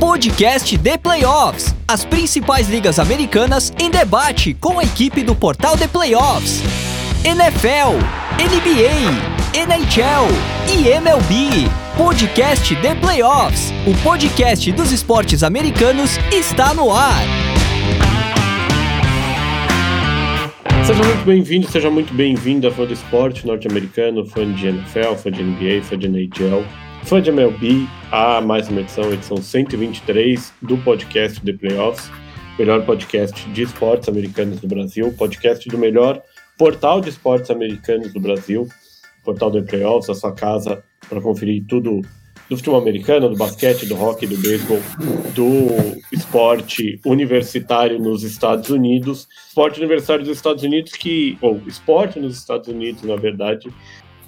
podcast The Playoffs. As principais ligas americanas em debate com a equipe do portal The Playoffs. NFL, NBA, NHL e MLB. Podcast The Playoffs. O podcast dos esportes americanos está no ar. Seja muito bem-vindo, seja muito bem-vinda, fã do esporte norte-americano, fã de NFL, fã de NBA, fã de NHL, fã de MLB, a mais uma edição, edição 123 do podcast The Playoffs, melhor podcast de esportes americanos do Brasil, podcast do melhor portal de esportes americanos do Brasil, portal The Playoffs, a sua casa para conferir tudo do futebol americano, do basquete, do hockey, do beisebol, do esporte universitário nos Estados Unidos, esporte universitário dos Estados Unidos que, ou esporte nos Estados Unidos, na verdade,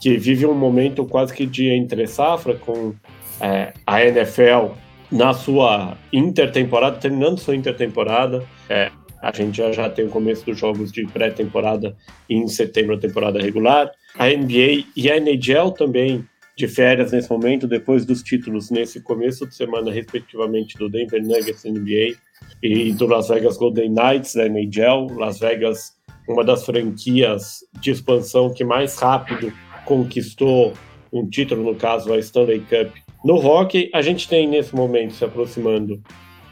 que vive um momento quase que de entre safra com é, a NFL na sua intertemporada, terminando sua intertemporada. É, a gente já, já tem o começo dos jogos de pré-temporada em setembro, a temporada regular. A NBA e a NHL também de férias nesse momento, depois dos títulos nesse começo de semana, respectivamente, do Denver Nuggets NBA e do Las Vegas Golden Knights da NHL. Las Vegas, uma das franquias de expansão que mais rápido conquistou um título, no caso a Stanley Cup no hockey, a gente tem nesse momento se aproximando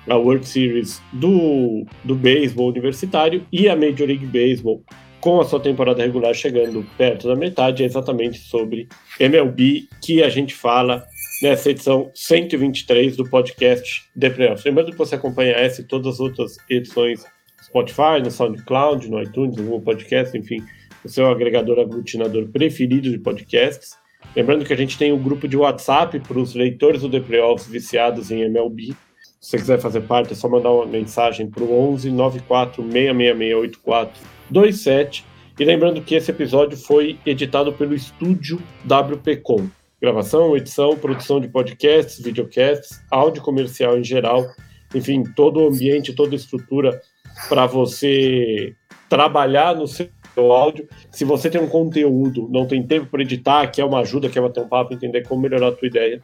a World Series do, do beisebol universitário e a Major League Baseball com a sua temporada regular chegando perto da metade, é exatamente sobre MLB que a gente fala nessa edição 123 do podcast The Playoffs. Lembrando que você acompanha essa e todas as outras edições Spotify, no SoundCloud, no iTunes, no Google Podcast, enfim, o seu agregador aglutinador preferido de podcasts. Lembrando que a gente tem um grupo de WhatsApp para os leitores do The Playoffs viciados em MLB. Se você quiser fazer parte, é só mandar uma mensagem para o 11 94 666 27. E lembrando que esse episódio foi editado pelo estúdio WPcom. Gravação, edição, produção de podcasts, videocasts, áudio comercial em geral, enfim, todo o ambiente, toda a estrutura para você trabalhar no seu áudio. Se você tem um conteúdo, não tem tempo para editar, quer uma ajuda, quer bater um papo, entender como melhorar a tua ideia,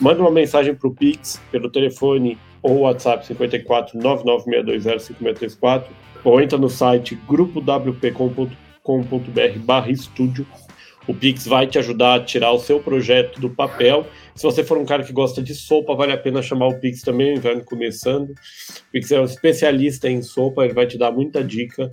manda uma mensagem para o Pix pelo telefone ou WhatsApp 54 99620 5634 ou entra no site grupowp.com.br barra estúdio. O Pix vai te ajudar a tirar o seu projeto do papel. Se você for um cara que gosta de sopa, vale a pena chamar o Pix também, inverno começando. O Pix é um especialista em sopa, ele vai te dar muita dica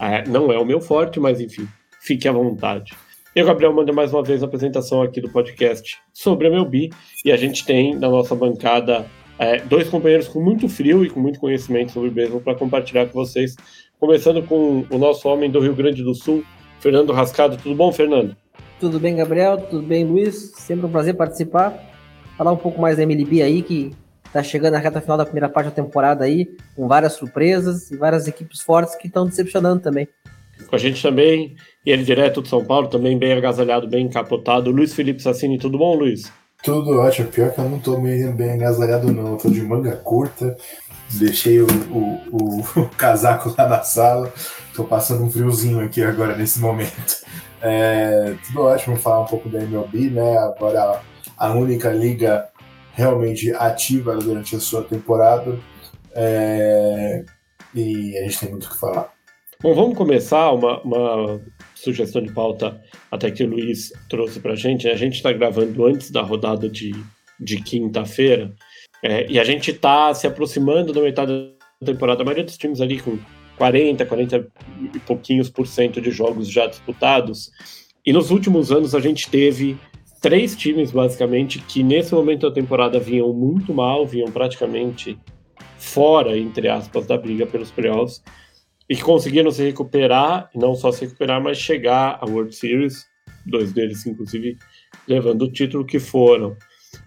é, não é o meu forte, mas enfim, fique à vontade. Eu, Gabriel, mando mais uma vez a apresentação aqui do podcast sobre a MLB e a gente tem na nossa bancada é, dois companheiros com muito frio e com muito conhecimento sobre beisebol para compartilhar com vocês. Começando com o nosso homem do Rio Grande do Sul, Fernando Rascado. Tudo bom, Fernando? Tudo bem, Gabriel? Tudo bem, Luiz? Sempre um prazer participar. Falar um pouco mais da MLB aí, que Tá chegando na reta final da primeira parte da temporada aí, com várias surpresas e várias equipes fortes que estão decepcionando também. Com a gente também, e ele direto de São Paulo, também bem agasalhado, bem encapotado. Luiz Felipe Sassini, tudo bom, Luiz? Tudo ótimo. Pior que eu não tô meio bem agasalhado, não. Eu tô de manga curta, deixei o, o, o, o casaco lá na sala. Tô passando um friozinho aqui agora nesse momento. É, tudo ótimo falar um pouco da MLB, né? Agora a única liga realmente ativa durante a sua temporada. É, e a gente tem muito o que falar. Bom, vamos começar uma, uma sugestão de pauta até que o Luiz trouxe para a gente. A gente está gravando antes da rodada de, de quinta-feira é, e a gente está se aproximando da metade da temporada. A maioria dos times ali com 40, 40 e pouquinhos por cento de jogos já disputados. E nos últimos anos a gente teve três times, basicamente, que nesse momento da temporada vinham muito mal, vinham praticamente fora, entre aspas, da briga pelos playoffs, e conseguiram se recuperar, não só se recuperar, mas chegar à World Series, dois deles, inclusive, levando o título que foram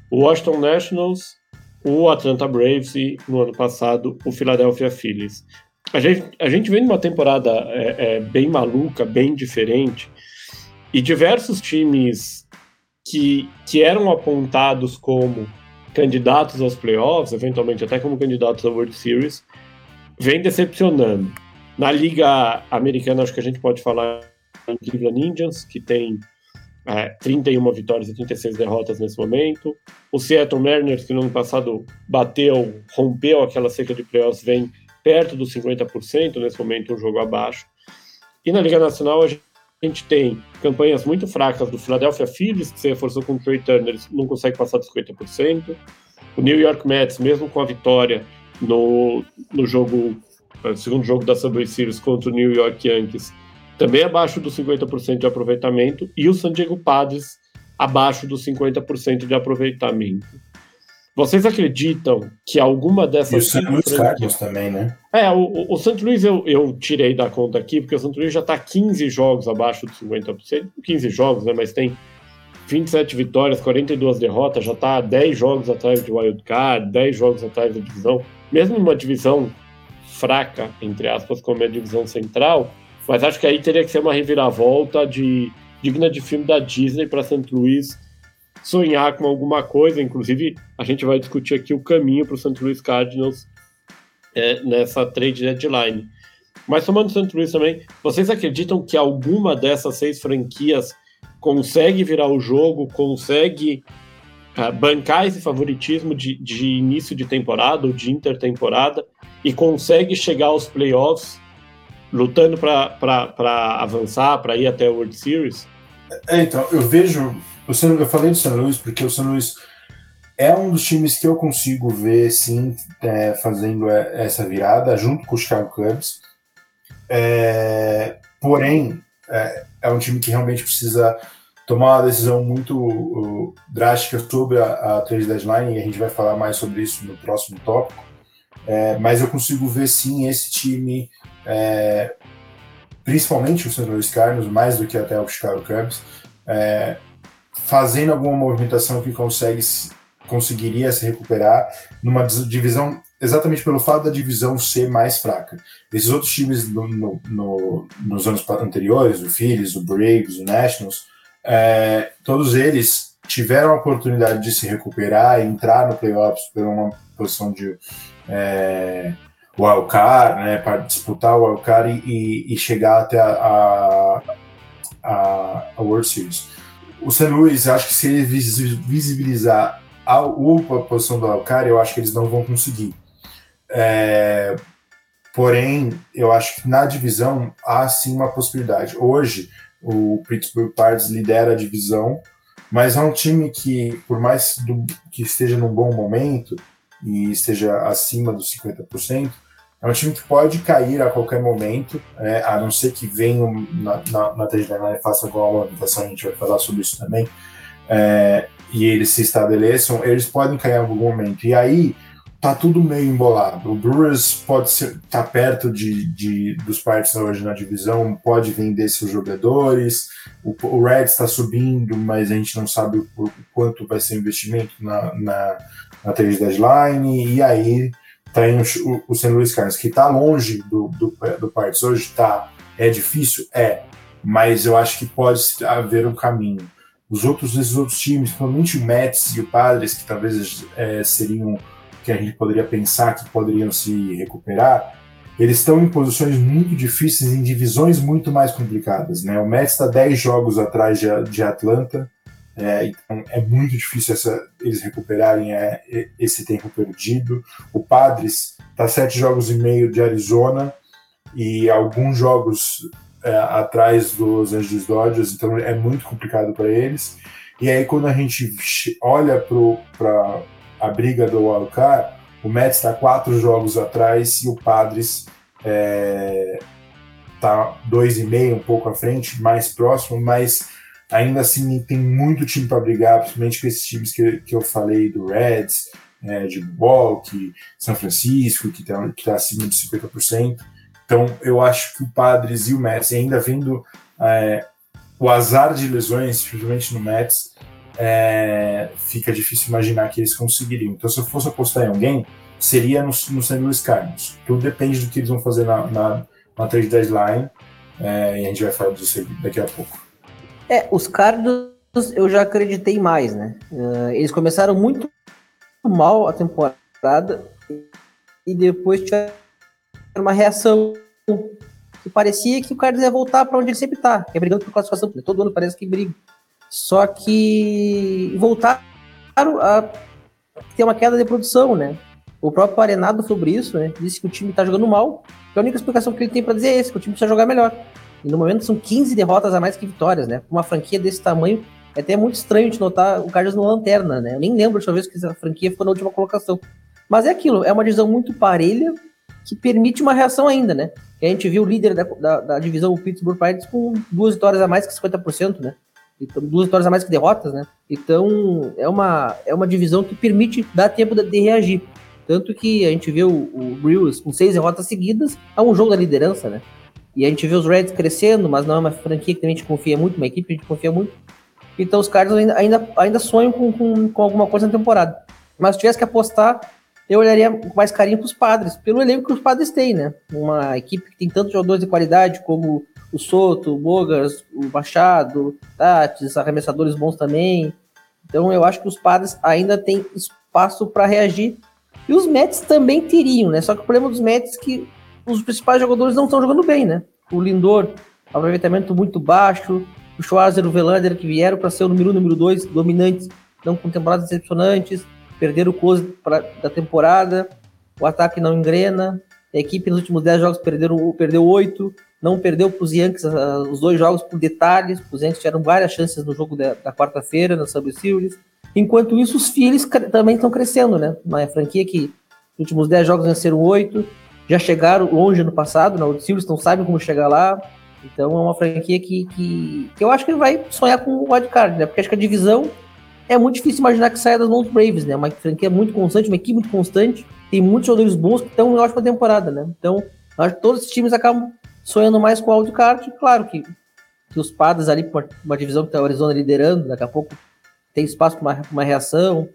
o Washington Nationals, o Atlanta Braves e, no ano passado, o Philadelphia Phillies. A gente, a gente vem numa temporada é, é, bem maluca, bem diferente, e diversos times que, que eram apontados como candidatos aos playoffs, eventualmente até como candidatos à World Series, vem decepcionando. Na Liga Americana, acho que a gente pode falar em Cleveland Indians, que tem é, 31 vitórias e 36 derrotas nesse momento. O Seattle Mariners, que no ano passado bateu, rompeu aquela seca de playoffs, vem perto dos 50%, nesse momento um jogo abaixo. E na Liga Nacional a gente tem campanhas muito fracas do Philadelphia Phillies, que se reforçou com o Trey Turner, não consegue passar dos 50%. O New York Mets, mesmo com a vitória no, no jogo, no segundo jogo da Subway Series contra o New York Yankees, também abaixo dos 50% de aproveitamento. E o San Diego Padres, abaixo dos 50% de aproveitamento. Vocês acreditam que alguma dessas. E o St. Louis Cardinals também, né? É, o, o St. Louis eu, eu tirei da conta aqui, porque o St. Louis já está 15 jogos abaixo dos 50%. 15 jogos, né? Mas tem 27 vitórias, 42 derrotas, já está 10 jogos atrás de Wild Card, 10 jogos atrás da divisão. Mesmo numa divisão fraca, entre aspas, como é a divisão central, mas acho que aí teria que ser uma reviravolta de digna de filme da Disney para St. Louis sonhar com alguma coisa. Inclusive, a gente vai discutir aqui o caminho para o St. Louis Cardinals é, nessa trade deadline. Mas somando o St. Louis também, vocês acreditam que alguma dessas seis franquias consegue virar o jogo, consegue uh, bancar esse favoritismo de, de início de temporada ou de intertemporada e consegue chegar aos playoffs lutando para avançar, para ir até a World Series? É, então, eu vejo eu falei do São Luís porque o São Luís é um dos times que eu consigo ver, sim, é, fazendo essa virada, junto com os Chicago Cubs. É, porém, é, é, um time que realmente precisa tomar uma decisão muito uh, drástica sobre a, a trade deadline, e a gente vai falar mais sobre isso no próximo tópico. É, mas eu consigo ver, sim, esse time, é, principalmente o St. Louis Cardinals, mais do que até o Chicago Cubs, é, fazendo alguma movimentação que consegue conseguiria se recuperar numa divisão exatamente pelo fato da divisão ser mais fraca. Esses outros times no, no, no, nos anos anteriores, o Phillies, o Braves, o Nationals, é, todos eles tiveram a oportunidade de se recuperar entrar no playoffs por uma posição de é, wildcard, né, para disputar o wildcard e, e chegar até a, a, a World Series o St. Louis, acho que se ele visibilizar a, a posição do Alcar, eu acho que eles não vão conseguir. É, porém, eu acho que na divisão há sim uma possibilidade. Hoje, o Pittsburgh Pirates lidera a divisão, mas é um time que, por mais do, que esteja num bom momento e esteja acima dos 50%, é um time que pode cair a qualquer momento, é, a não ser que venham na, na, deadline e faça alguma movimentação, a gente vai falar sobre isso também, é, e eles se estabeleçam, eles podem cair em algum momento. E aí tá tudo meio embolado. O Brewers pode estar tá perto de, de, dos Pirates hoje na divisão, pode vender seus jogadores, o, o está subindo, mas a gente não sabe o, o quanto vai ser o investimento na, na, na trade deadline, e aí tem o, o St. Louis Cardinals, que está longe do, do, do Pirates hoje, tá, é difícil? É, mas eu acho que pode haver um caminho. Os outros, esses outros times, principalmente o Mets e o Padres, que talvez é, seriam que a gente poderia pensar que poderiam se recuperar, eles estão em posições muito difíceis, em divisões muito mais complicadas. Né? O Mets está 10 jogos atrás de, de Atlanta, é, então é muito difícil essa, eles recuperarem é, esse tempo perdido. O Padres está sete jogos e meio de Arizona e alguns jogos é, atrás dos Angeles Dodgers, então é muito complicado para eles. E aí quando a gente olha para a briga do Wildcard, o Mets está quatro jogos atrás e o Padres está é, dois e meio, um pouco à frente, mais próximo, mas ainda assim tem muito time para brigar, principalmente com esses times que, que eu falei do Reds, é, de Milwaukee, São Francisco, que está que tá acima de 50%. Então eu acho que o Padres e o Mets, ainda vendo é, o azar de lesões, principalmente no Mets, é, fica difícil imaginar que eles conseguiriam. Então se eu fosse apostar em alguém, seria no, no St. Louis Cardinals. Tudo depende do que eles vão fazer na, na, na trade deadline, é, e a gente vai falar disso daqui a pouco. É, os Cardinals eu já acreditei mais, né? Uh, eles começaram muito mal a temporada e depois tiveram uma reação que parecia que o Cardinals ia voltar para onde ele sempre está, que é brigando por classificação. Todo ano parece que briga. Só que voltaram a ter uma queda de produção, né? O próprio Arenado sobre isso, né? Disse que o time tá jogando mal. A única explicação que ele tem para dizer é esse, que o time precisa jogar melhor. E no momento são 15 derrotas a mais que vitórias, né? Uma franquia desse tamanho, é até muito estranho de notar o Cardinals na lanterna, né? Eu nem lembro de uma vez que essa franquia ficou na última colocação. Mas é aquilo, é uma divisão muito parelha que permite uma reação ainda, né? E a gente viu o líder da, da, da divisão, o Pittsburgh Pirates, com duas vitórias a mais que 50%, né? Então, duas vitórias a mais que derrotas, né? Então, é uma, é uma divisão que permite dar tempo de, de reagir. Tanto que a gente vê o, o Brewers com seis derrotas seguidas, é um jogo da liderança, né? E a gente vê os Reds crescendo, mas não é uma franquia que a gente confia muito, uma equipe que a gente confia muito. Então os Cardinals ainda, ainda, ainda sonham com, com, com alguma coisa na temporada. Mas se tivesse que apostar, eu olharia com mais carinho para os padres, pelo elenco que os padres têm, né? Uma equipe que tem tantos jogadores de qualidade como o Soto, o Bogas, o Machado, Tatis, arremessadores bons também. Então eu acho que os padres ainda têm espaço para reagir. E os Mets também teriam, né? Só que o problema dos Mets é que os principais jogadores não estão jogando bem, né? O Lindor, aproveitamento muito baixo, o Schwarzer, o Velander, que vieram para ser o número 1, número 2, dominantes, não com temporadas decepcionantes, perderam o close da temporada, o ataque não engrena, a equipe nos últimos 10 jogos perderam, perdeu 8, não perdeu para os Yankees uh, os dois jogos por detalhes, os Yankees tiveram várias chances no jogo da, da quarta-feira, na Subway Series. Enquanto isso, os Phillies também estão crescendo, né? Uma franquia que nos últimos 10 jogos venceram 8, já chegaram longe no passado, World Series, não sabem como chegar lá. Então é uma franquia que, que, que eu acho que vai sonhar com o wildcard, né? Porque acho que a divisão é muito difícil imaginar que saia das mãos Braves, né? Uma franquia muito constante, uma equipe muito constante, tem muitos jogadores bons que estão em ótima temporada, né? Então, acho que todos os times acabam sonhando mais com o wildcard. Claro que, que os padres ali, uma, uma divisão que está o Arizona liderando, daqui a pouco tem espaço para uma, uma, reação.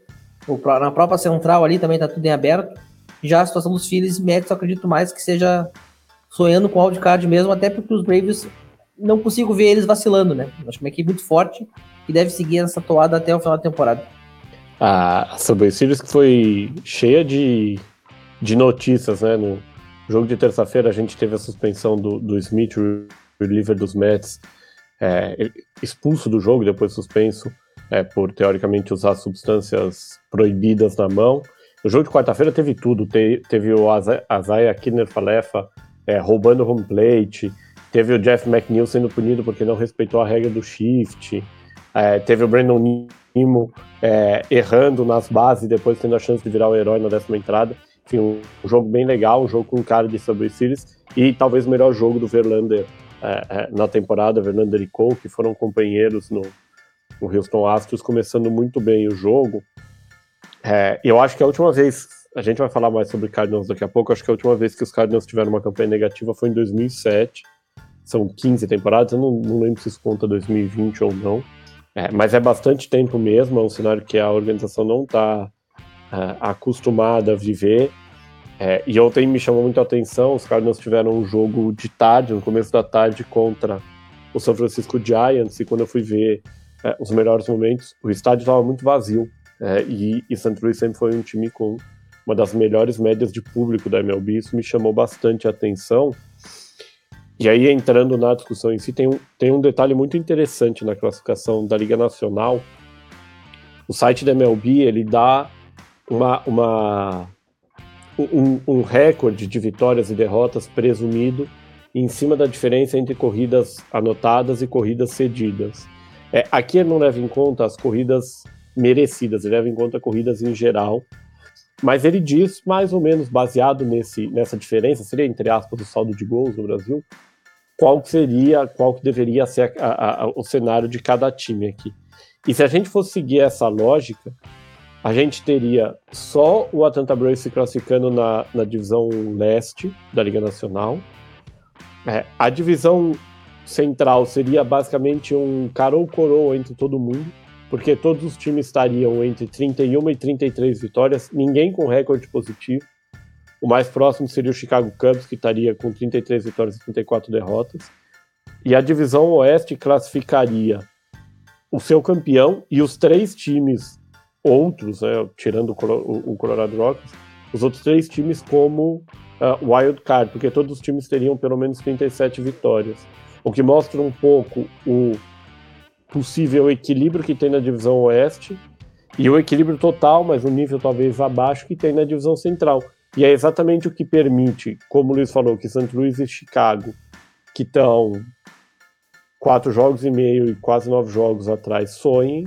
Ou pra, na própria central ali também está tudo em aberto. Já a situação dos Phillies e Mets, eu acredito mais que seja sonhando com o wildcard mesmo, até porque os Braves não consigo ver eles vacilando, né? Acho uma equipe muito forte e deve seguir essa toada até o final da temporada. A Subway Series que foi cheia de, de notícias, né? No jogo de terça-feira a gente teve a suspensão do, do Smith, o reliever dos Mets, é, expulso do jogo, depois suspenso é, por teoricamente usar substâncias proibidas na mão. O jogo de quarta-feira teve tudo, Te, teve o Azaya Kinner Falefa é, roubando home plate, teve o Jeff McNeil sendo punido porque não respeitou a regra do shift, é, teve o Brandon Nimo é, errando nas bases depois tendo a chance de virar o herói na décima entrada. Enfim, um, um jogo bem legal, um jogo com cara de Subway Series e talvez o melhor jogo do Verlander é, é, na temporada, Verlander e Cole, que foram companheiros no, no Houston Astros, começando muito bem o jogo. É, eu acho que a última vez, a gente vai falar mais sobre Cardinals daqui a pouco, acho que a última vez que os Cardinals tiveram uma campanha negativa foi em 2007, são 15 temporadas, eu não, não lembro se isso conta 2020 ou não, é, mas é bastante tempo mesmo, é um cenário que a organização não está é, acostumada a viver. É, e ontem me chamou muito a atenção, os Cardinals tiveram um jogo de tarde, no começo da tarde, contra o São Francisco Giants, e quando eu fui ver é, os melhores momentos, o estádio estava muito vazio, é, e, e St. Louis sempre foi um time com uma das melhores médias de público da MLB, isso me chamou bastante a atenção, e aí, entrando na discussão em si, tem um, tem um detalhe muito interessante na classificação da Liga Nacional. O site da MLB, ele dá uma, uma, um, um recorde de vitórias e derrotas presumido em cima da diferença entre corridas anotadas e corridas cedidas. É, aqui ele não leva em conta as corridas merecidas, ele leva em conta corridas em geral, mas ele diz, mais ou menos baseado nesse, nessa diferença, seria entre aspas o saldo de gols no Brasil, qual seria, qual que deveria ser a, a, a, o cenário de cada time aqui. E se a gente fosse seguir essa lógica, a gente teria só o Atlanta Braves se classificando na, na divisão leste da Liga Nacional. É, a divisão central seria basicamente um cara ou coroa entre todo mundo porque todos os times estariam entre 31 e 33 vitórias, ninguém com recorde positivo. O mais próximo seria o Chicago Cubs, que estaria com 33 vitórias e 34 derrotas. E a divisão oeste classificaria o seu campeão e os três times outros, né, tirando o Colorado Rockies, os outros três times como uh, wild card, porque todos os times teriam pelo menos 37 vitórias. O que mostra um pouco o possível equilíbrio que tem na divisão oeste e o equilíbrio total, mas um nível talvez abaixo que tem na divisão central. E é exatamente o que permite, como o Luiz falou, que St. Louis e Chicago, que estão quatro jogos e meio e quase nove jogos atrás, sonhem,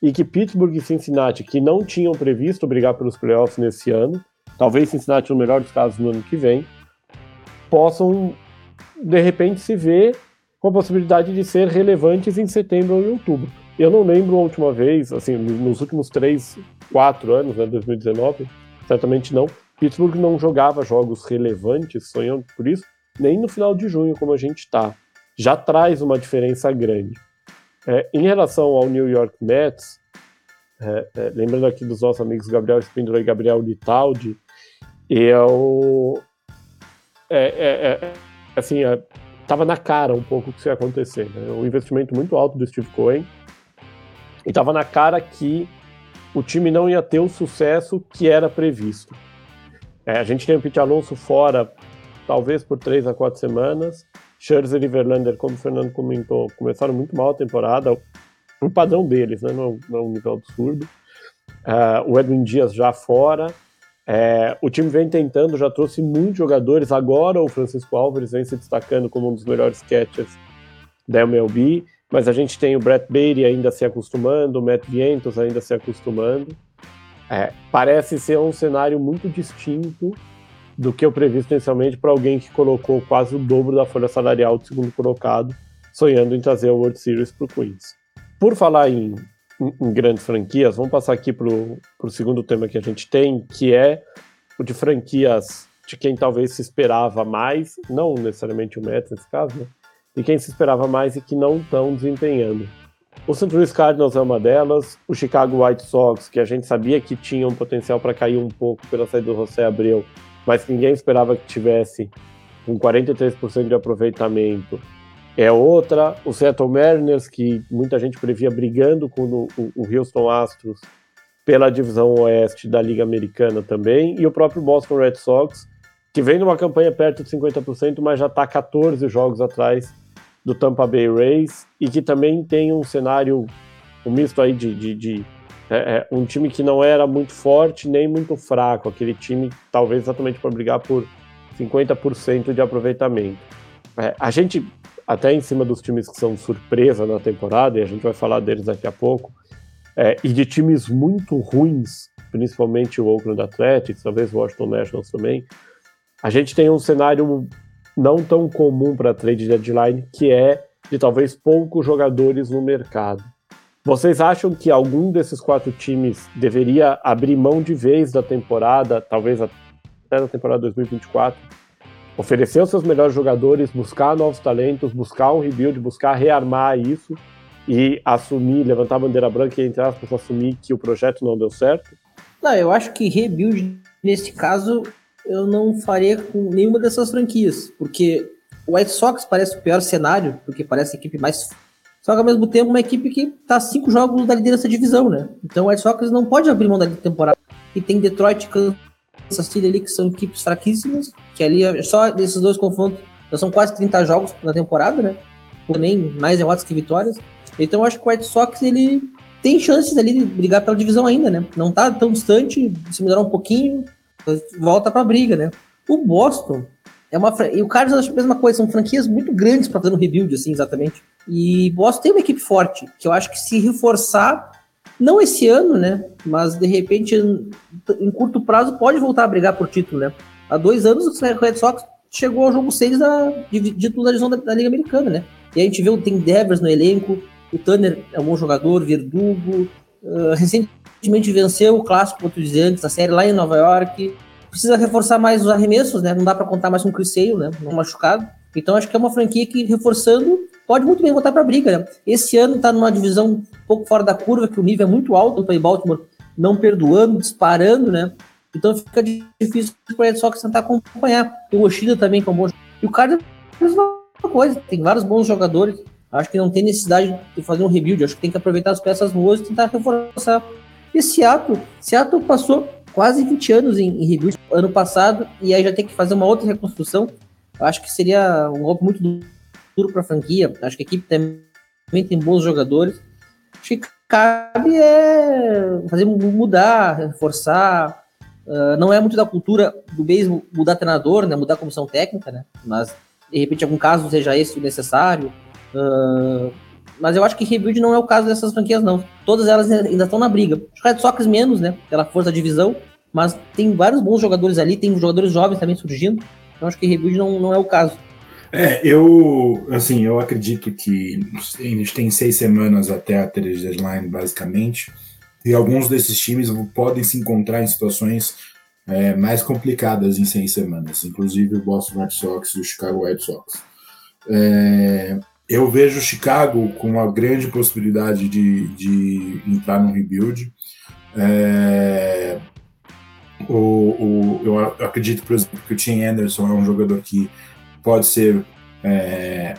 e que Pittsburgh e Cincinnati, que não tinham previsto brigar pelos playoffs nesse ano, talvez Cincinnati no melhor dos casos no ano que vem, possam de repente se ver com a possibilidade de ser relevantes em setembro ou em outubro. Eu não lembro a última vez, assim, nos últimos três, quatro anos, né, 2019, certamente não, Pittsburgh não jogava jogos relevantes, sonhando por isso, nem no final de junho, como a gente está. Já traz uma diferença grande. É, em relação ao New York Mets, é, é, lembrando aqui dos nossos amigos Gabriel Spindler e Gabriel Litaldi, eu. É, é, é assim, estava na cara um pouco o que ia acontecer. Né? Um investimento muito alto do Steve Cohen. E estava na cara que o time não ia ter o sucesso que era previsto. É, a gente tem o Pete Alonso fora, talvez por três a quatro semanas. Scherzer e Verlander, como o Fernando comentou, começaram muito mal a temporada, o padrão deles, né? não, é um nível absurdo. Uh, o Edwin Dias já fora. É, o time vem tentando, já trouxe muitos jogadores. Agora o Francisco Álvares vem se destacando como um dos melhores catchers da MLB. Mas a gente tem o Brett Beatty ainda se acostumando, o Matt Vientos ainda se acostumando. É, parece ser um cenário muito distinto do que o previsto inicialmente para alguém que colocou quase o dobro da folha salarial do segundo colocado, sonhando em trazer o World Series para o Queens. Por falar em em grandes franquias, vamos passar aqui para o segundo tema que a gente tem, que é o de franquias de quem talvez se esperava mais, não necessariamente o Mets nesse caso, né? De quem se esperava mais e que não estão desempenhando. O St. Louis Cardinals é uma delas, o Chicago White Sox, que a gente sabia que tinha um potencial para cair um pouco pela saída do José Abreu, mas ninguém esperava que tivesse um 43% de aproveitamento é outra. O Seattle Mariners, que muita gente previa brigando com o, o, Houston Astros pela divisão oeste da Liga Americana também, e o próprio Boston Red Sox, que vem numa campanha perto de 50%, mas já está 14 jogos atrás do Tampa Bay Rays, e que também tem um cenário, um misto aí de, de, de é, é, um time que não era muito forte nem muito fraco, aquele time talvez exatamente para brigar por 50% de aproveitamento. É, a gente até em cima dos times que são surpresa na temporada, e a gente vai falar deles daqui a pouco, é, e de times muito ruins, principalmente o Oakland Athletics, talvez o Washington Nationals também, a gente tem um cenário não tão comum para trade deadline, que é de talvez poucos jogadores no mercado. Vocês acham que algum desses quatro times deveria abrir mão de vez da temporada, talvez até da temporada 2024, oferecer os seus melhores jogadores, buscar novos talentos, buscar um rebuild, buscar rearmar isso e assumir, levantar a bandeira branca e, entre aspas, assumir que o projeto não deu certo? Não, eu acho que rebuild, nesse caso, eu não faria com nenhuma dessas franquias, porque o White Sox parece o pior cenário, porque parece a equipe mais. Só que ao mesmo tempo, uma equipe que está cinco jogos da liderança da divisão, né? Então o White Sox não pode abrir mão da temporada. E tem Detroit, Kansas City ali, que são equipes fraquíssimas, que ali só desses dois confrontos, já são quase 30 jogos na temporada, né? Também mais derrotas que vitórias. Então eu acho que o White Sox ele tem chances ali de brigar pela divisão ainda, né? Não tá tão distante, se melhorar um pouquinho, volta pra briga, né? O Boston é uma e o Carlos acho a mesma coisa, são franquias muito grandes para fazer um rebuild assim, exatamente. E Boston tem uma equipe forte, que eu acho que se reforçar não esse ano, né? Mas de repente, em curto prazo, pode voltar a brigar por título, né? Há dois anos o Red Sox chegou ao jogo 6 da, de da divisão da, da, Liga Americana, né? E a gente vê, tem Devers no elenco, o Tanner é um bom jogador, Verdugo, uh, recentemente venceu o clássico contra os antes, a série lá em Nova York. Precisa reforçar mais os arremessos, né? Não dá para contar mais com o Chris Sale, né? Não machucado. Então acho que é uma franquia que reforçando pode muito bem voltar para a briga. Né? Esse ano está numa divisão um pouco fora da curva, que o nível é muito alto para Baltimore, não perdoando, disparando, né? Então fica difícil para ele só que tentar acompanhar. O Oshida também, que é um bom E o cara é a mesma coisa, tem vários bons jogadores. Acho que não tem necessidade de fazer um rebuild, acho que tem que aproveitar as peças boas e tentar reforçar. E Seattle, Seattle passou quase 20 anos em, em rebuild ano passado, e aí já tem que fazer uma outra reconstrução. Acho que seria um golpe muito duro para a franquia. Acho que a equipe também tem bons jogadores. Acho que cabe é fazer mudar, reforçar. Uh, não é muito da cultura do mesmo mudar treinador, né? Mudar comissão técnica, né? Mas de repente, algum caso, seja esse o necessário. Uh, mas eu acho que rebuild não é o caso dessas franquias, não. Todas elas ainda estão na briga. Os Red Sox menos, né? Pela força da divisão. Mas tem vários bons jogadores ali, tem jogadores jovens também surgindo. Então acho que rebuild não, não é o caso. É, eu, assim, eu acredito que a gente tem seis semanas até a trade deadline, basicamente, e alguns desses times podem se encontrar em situações é, mais complicadas em seis semanas, inclusive o Boston Red Sox e o Chicago White Sox. É, eu vejo o Chicago com uma grande possibilidade de, de entrar no rebuild. É, o, o, eu acredito, por exemplo, que o Tim Anderson é um jogador que pode ser é,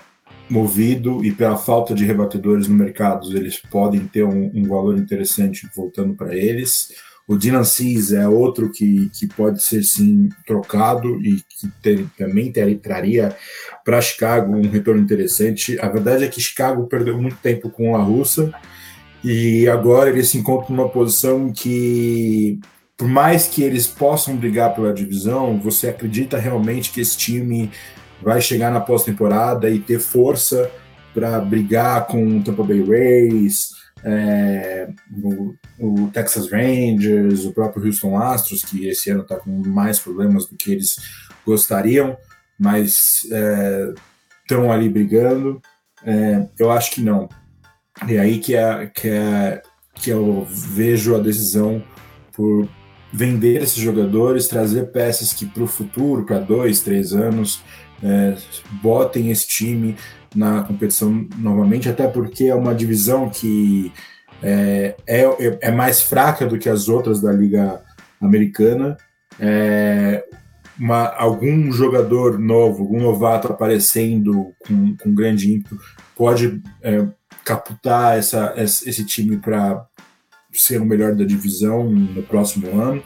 movido e pela falta de rebatedores no mercado, eles podem ter um, um valor interessante voltando para eles. O Dylan Cease é outro que, que pode ser sim trocado e que ter, também ter, traria para Chicago um retorno interessante. A verdade é que Chicago perdeu muito tempo com a Russa e agora ele se encontra numa posição que, por mais que eles possam brigar pela divisão, você acredita realmente que esse time vai chegar na pós-temporada e ter força para brigar com o Tampa Bay Rays, é, o, o, Texas Rangers, o próprio Houston Astros, que esse ano está com mais problemas do que eles gostariam, mas estão é, ali brigando. É, eu acho que não. E aí que, é, que, é, que eu vejo a decisão por vender esses jogadores, trazer peças que para o futuro, para dois, três anos, é, botem esse time na competição novamente, até porque é uma divisão que é, é, é mais fraca do que as outras da Liga Americana. É, uma, algum jogador novo, algum novato aparecendo com, com grande ímpeto pode é, essa, esse time para ser o melhor da divisão no próximo ano.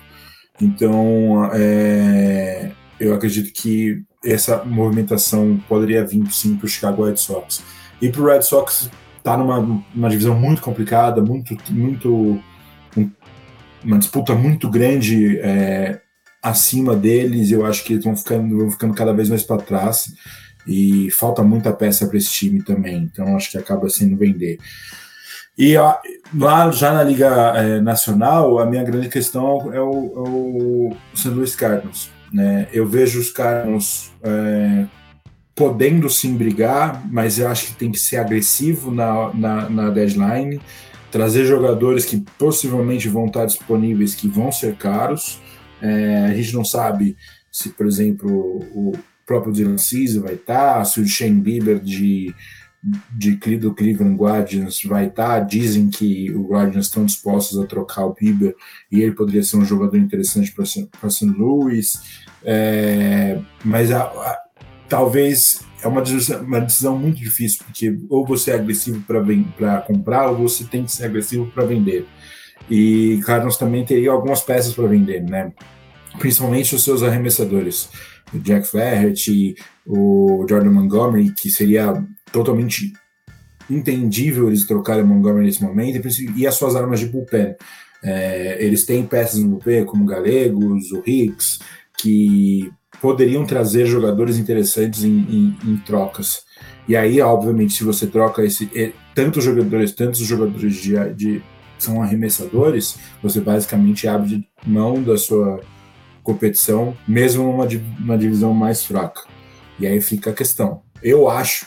Então, é, eu acredito que essa movimentação poderia vir sim para o Chicago Red Sox. E para o Red Sox está numa, numa divisão muito complicada, muito, muito uma disputa muito grande é, acima deles. Eu acho que eles vão ficando, vão ficando cada vez mais para trás e falta muita peça para esse time também. Então acho que acaba sendo vender. E ó, lá já na Liga é, Nacional, a minha grande questão é o, é. Louis Cardinals. Né? Eu vejo os Cardinals é, podendo sim brigar, mas eu acho que tem que ser agressivo na, na, na, deadline, trazer jogadores que possivelmente vão estar disponíveis, que vão ser caros. É, a gente não sabe se, por exemplo, o próprio Dylan Cease vai estar, se o Shane Bieber de de do Cleveland Guardians vai estar. Dizem que o Guardians estão dispostos a trocar o Bieber e ele poderia ser um jogador interessante para St. Louis. É, mas a, a, talvez é uma decisão, uma decisão muito difícil, porque ou você é agressivo para comprar ou você tem que ser agressivo para vender. E Cardinals também teria algumas peças para vender, né? principalmente os seus arremessadores. O Jack Flaherty, o Jordan Montgomery, que seria totalmente entendível eles trocarem Montgomery nesse momento, e as suas armas de bullpen. É, eles têm peças no bullpen como Galegos, o Hicks, que poderiam trazer jogadores interessantes em, em, em, trocas. E aí, obviamente, se você troca esse, tantos jogadores, tantos jogadores de, de são arremessadores, você basicamente abre mão da sua competição, mesmo numa, numa divisão mais fraca. E aí fica a questão. Eu acho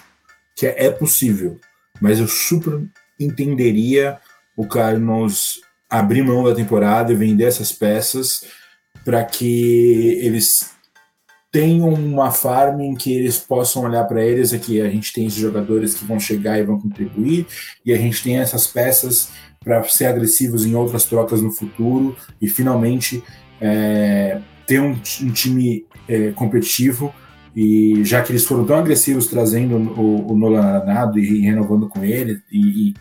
que é, possível, mas eu super entenderia o Cardinals abrir mão da temporada e vender essas peças para que eles tenham uma farm em que eles possam olhar para eles aqui a gente tem esses jogadores que vão chegar e vão contribuir e a gente tem essas peças para ser agressivos em outras trocas no futuro e finalmente é, ter um, um time é, competitivo e já que eles foram tão agressivos trazendo o, o Nolan e renovando com ele e, e,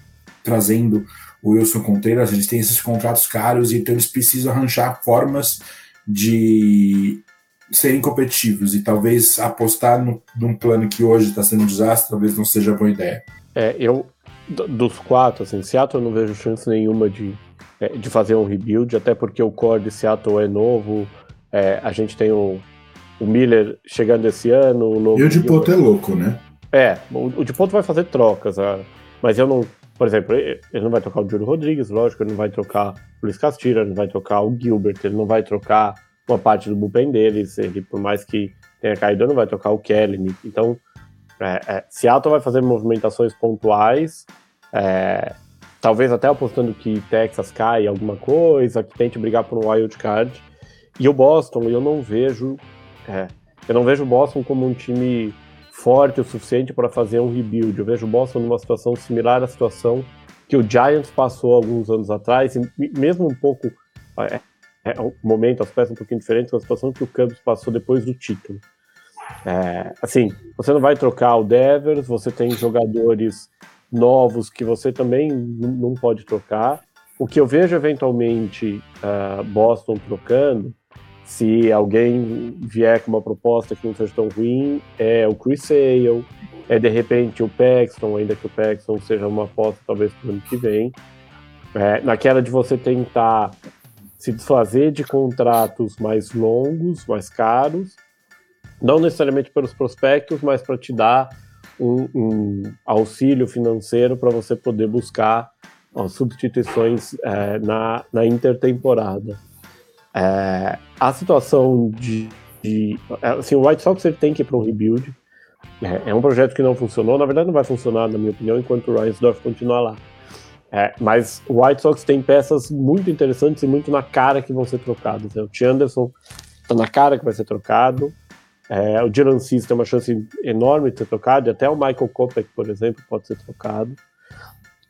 trazendo o Wilson Contreras, eles têm esses contratos caros e então eles precisam arranjar formas de serem competitivos e talvez apostar no, num plano que hoje está sendo um desastre talvez não seja boa ideia. É, eu, dos quatro, assim, Seattle eu não vejo chance nenhuma de, é, de fazer um rebuild, até porque o core de Seattle é novo, é, a gente tem o, o Miller chegando esse ano. O novo e o de Poto é louco, né? É, o, o de Poto vai fazer trocas, mas eu não, por exemplo, ele não vai trocar o Júlio Rodrigues, lógico, ele não vai trocar o Luiz Castilho, ele não vai trocar o Gilbert, ele não vai trocar uma parte do bullpen deles, ele, por mais que tenha caído, não vai trocar o Kelly. Então, é, é, Seattle vai fazer movimentações pontuais, é, talvez até apostando que Texas caia alguma coisa, que tente brigar por um wild card. E o Boston, eu não vejo, é, eu não vejo o Boston como um time forte o suficiente para fazer um rebuild. Eu vejo o Boston numa situação similar à situação que o Giants passou alguns anos atrás, e mesmo um pouco é, é, o momento, as peças um pouquinho diferentes, a situação que o Cubs passou depois do título. É, assim, você não vai trocar o Devers, você tem jogadores novos que você também não pode trocar. O que eu vejo eventualmente uh, Boston trocando, se alguém vier com uma proposta que não seja tão ruim, é o Chris Sale, é de repente o Paxton, ainda que o Paxton seja uma aposta talvez para o ano que vem. É, naquela de você tentar se desfazer de contratos mais longos, mais caros, não necessariamente pelos prospectos, mas para te dar um, um, auxílio financeiro para você poder buscar ó, substituições é, na, na intertemporada. É, a situação de, de, assim, o White Sox ele tem que ir para um rebuild. É, é, um projeto que não funcionou, na verdade não vai funcionar, na minha opinião, enquanto o Reinsdorf continuar lá. É, mas o White Sox tem peças muito interessantes e muito na cara que vão ser trocadas. Né? O T. Anderson está na cara que vai ser trocado. É, o Dylan Cease tem uma chance enorme de ser trocado, e até o Michael Kopech, por exemplo, pode ser trocado.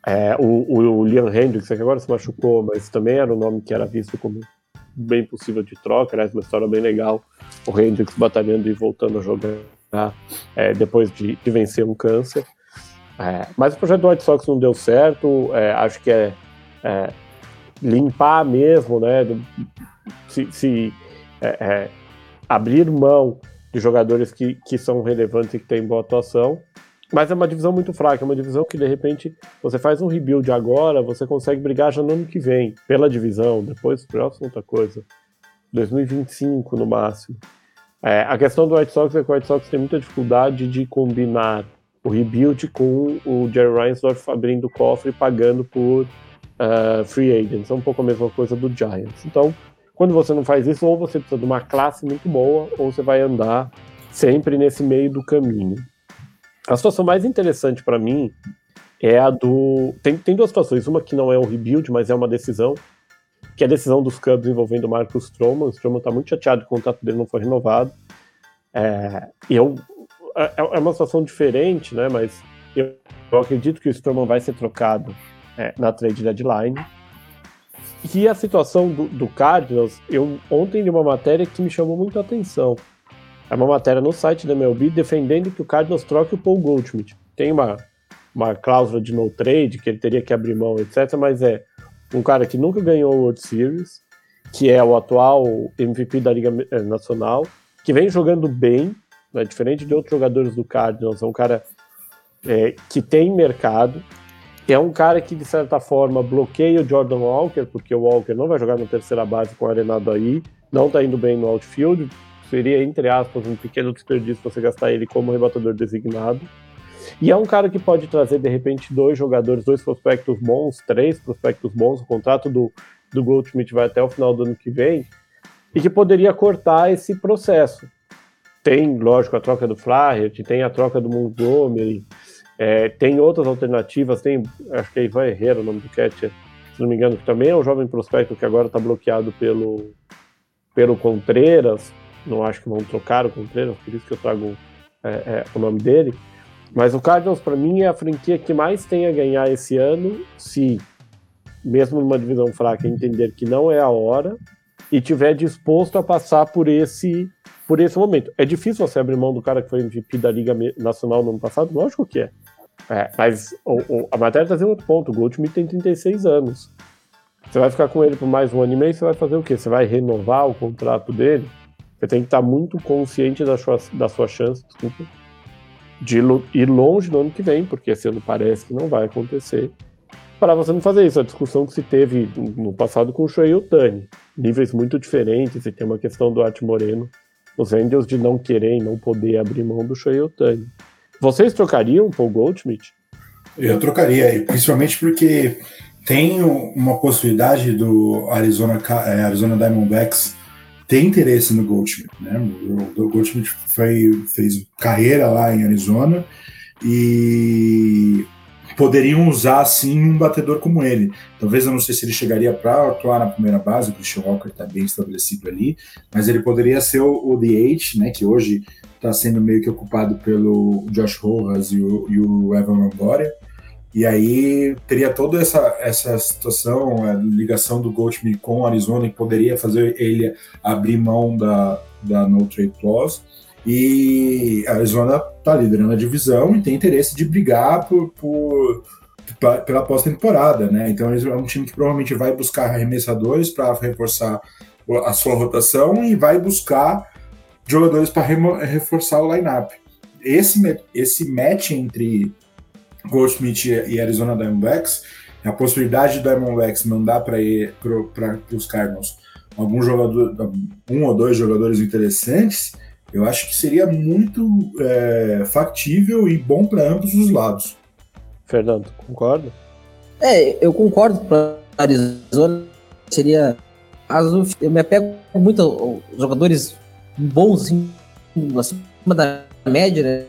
É, o, o, Liam Hendricks, que agora se machucou, mas também era um nome que era visto como bem possível de troca, aliás, uma história bem legal. O Hendricks batalhando e voltando a jogar é, depois de, de, vencer um câncer. É, mas o projeto do White Sox não deu certo, é, acho que é, é, limpar mesmo, né? Se, se é, abrir mão de jogadores que, que são relevantes e que têm boa atuação. Mas é uma divisão muito fraca, é uma divisão que de repente você faz um rebuild agora, você consegue brigar já no ano que vem, pela divisão, depois os outra coisa. 2025 no máximo. É, a questão do White Sox é que o White Sox tem muita dificuldade de combinar o rebuild com o Jerry Reinsdorf abrindo o cofre e pagando por uh, free agents. É um pouco a mesma coisa do Giants. Então, quando você não faz isso, ou você precisa de uma classe muito boa, ou você vai andar sempre nesse meio do caminho. A situação mais interessante para mim é a do. Tem, tem duas situações. Uma que não é um rebuild, mas é uma decisão, que é a decisão dos Cubs envolvendo o Marcus Stroman. O Stroman está muito chateado que o contrato dele não foi renovado. É, eu, é, é uma situação diferente, né? Mas eu, eu acredito que o Stroman vai ser trocado é, na trade deadline. E a situação do, do Cardinals, eu ontem li uma matéria que me chamou muito a atenção. É uma matéria no site da MLB defendendo que o Cardinals troque o Paul Goldschmidt. Tem uma, uma cláusula de no trade, que ele teria que abrir mão, etc. Mas é um cara que nunca ganhou World Series, que é o atual MVP da Liga eh, Nacional, que vem jogando bem, né, diferente de outros jogadores do Cardinals. É um cara é, que tem mercado, é um cara que, de certa forma, bloqueia o Jordan Walker, porque o Walker não vai jogar na terceira base com o Arenado aí, não tá indo bem no outfield, seria, entre aspas, um pequeno desperdício você gastar ele como rebatador designado. E é um cara que pode trazer, de repente, dois jogadores, dois prospectos bons, três prospectos bons, o contrato do, do Goldschmidt vai até o final do ano que vem, e que poderia cortar esse processo. Tem, lógico, a troca do Flaherty, tem a troca do Montgomery, é, tem outras alternativas, tem, acho que é Ivan Herrera, o nome do catcher, se não me engano, que também é um jovem prospecto que agora está bloqueado pelo, pelo Contreras. Não acho que vão trocar o Contreras, por isso que eu trago é, é, o nome dele. Mas o Cardinals, para mim, é a franquia que mais tem a ganhar esse ano, se, mesmo numa divisão fraca, entender que não é a hora e tiver disposto a passar por esse por esse momento. É difícil você abrir mão do cara que foi MVP da Liga Nacional no ano passado? Lógico que é. É, mas o, o, a matéria trazia outro ponto. O Goldschmidt tem 36 anos. Você vai ficar com ele por mais um ano e meio, você vai fazer o quê? Você vai renovar o contrato dele? Você tem que estar muito consciente da sua, da sua chance, desculpa, de ir longe no ano que vem, porque esse ano parece que não vai acontecer, para você não fazer isso. A discussão que se teve no passado com o Shohei Otani, níveis muito diferentes, e tem uma questão do Arte Moreno, os Angels de não querer e não poder abrir mão do Shohei Otani. Vocês trocariam Paul Goldschmidt? Eu trocaria, principalmente porque tem uma possibilidade do Arizona, é, Arizona Diamondbacks ter interesse no Goldschmidt. Né? O Goldschmidt foi, fez carreira lá em Arizona e poderiam usar sim um batedor como ele. Talvez eu não sei se ele chegaria para atuar na primeira base, o Christian Walker está bem estabelecido ali, mas ele poderia ser o, o DH, né, que hoje está sendo meio que ocupado pelo Josh Rojas e o, e o Evan Longoria. E aí teria toda essa, essa situação, a ligação do Goldschmidt com o Arizona, que poderia fazer ele abrir mão da, da no trade clause. E a Arizona está liderando a divisão e tem interesse de brigar por, por pela pós-temporada, né? Então é um time que provavelmente vai buscar arremessadores para reforçar a sua rotação e vai buscar jogadores para reforçar o lineup. Esse esse match entre Goldsmith e Arizona Diamondbacks, a possibilidade do Diamondbacks mandar para os Cardinals algum jogador, um ou dois jogadores interessantes, eu acho que seria muito é, factível e bom para ambos os lados. Fernando, concorda? É, eu concordo para Arizona seria eu me apego muito aos jogadores bons assim, acima da média, né?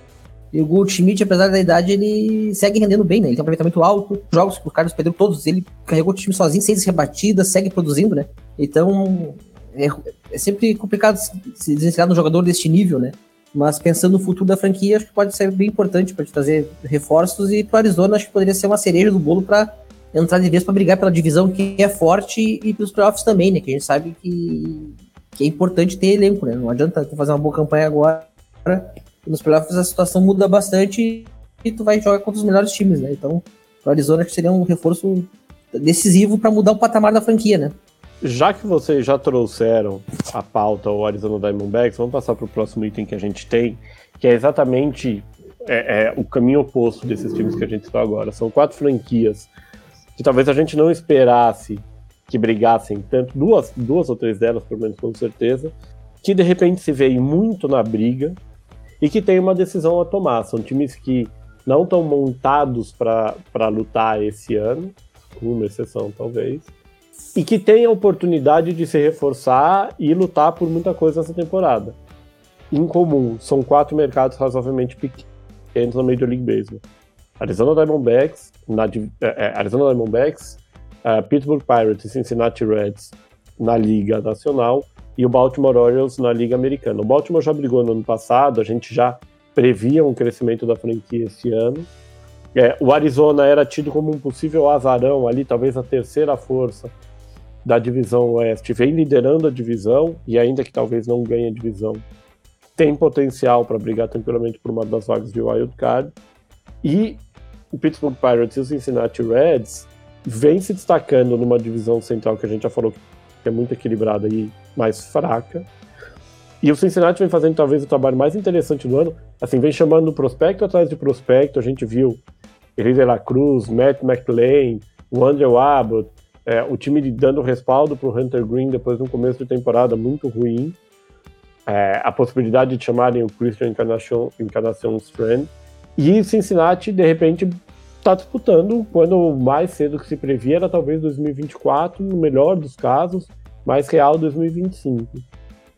E o Goldschmidt, apesar da idade, ele segue rendendo bem, né? Ele tem um aproveitamento alto. Jogos que o Carlos perdeu todos, ele carregou o time sozinho, seis rebatidas, segue produzindo, né? Então, é, é sempre complicado se desvencilhar um jogador deste nível, né? Mas pensando no futuro da franquia, acho que pode ser bem importante para trazer reforços. E para Arizona, acho que poderia ser uma cereja do bolo para entrar de vez para brigar pela divisão que é forte e pelos playoffs também, né? Que a gente sabe que, que é importante ter elenco, né? Não adianta fazer uma boa campanha agora nos playoffs a situação muda bastante e tu vai jogar contra os melhores times, né? Então, o Arizona seria um reforço decisivo para mudar o patamar da franquia, né? Já que vocês já trouxeram a pauta o Arizona Diamondbacks, vamos passar para o próximo item que a gente tem, que é exatamente é, é, o caminho oposto desses times que a gente está agora. São quatro franquias que talvez a gente não esperasse que brigassem tanto, duas, duas ou três delas, pelo menos com certeza, que de repente se veio muito na briga e que tem uma decisão a tomar. São times que não estão montados para lutar esse ano, com uma exceção talvez, e que têm a oportunidade de se reforçar e lutar por muita coisa nessa temporada. Em comum, são quatro mercados razoavelmente pequenos na Major League Baseball. Arizona Diamondbacks, na, é, é, Arizona Diamondbacks, uh, Pittsburgh Pirates e Cincinnati Reds na Liga Nacional e o Baltimore Orioles na Liga Americana. O Baltimore já brigou no ano passado, a gente já previa um crescimento da franquia esse ano. É, o Arizona era tido como um possível azarão ali, talvez a terceira força da divisão oeste, vem liderando a divisão e ainda que talvez não ganhe a divisão, tem potencial para brigar tranquilamente por uma das vagas de wild card. E o Pittsburgh Pirates e o Cincinnati Reds vem se destacando numa divisão central que a gente já falou que é muito equilibrada e mais fraca. E o Cincinnati vem fazendo talvez o trabalho mais interessante do ano. Assim, vem chamando prospecto atrás de prospecto. A gente viu Elise La Cruz, Matt McLean, o Andrew Abbott, é, o time dando respaldo para o Hunter Green depois de um começo de temporada muito ruim. É, a possibilidade de chamarem o Christian Encarnacion, Friend. E Cincinnati, de repente, está disputando quando mais cedo que se previa era talvez 2024, no melhor dos casos mais real 2025.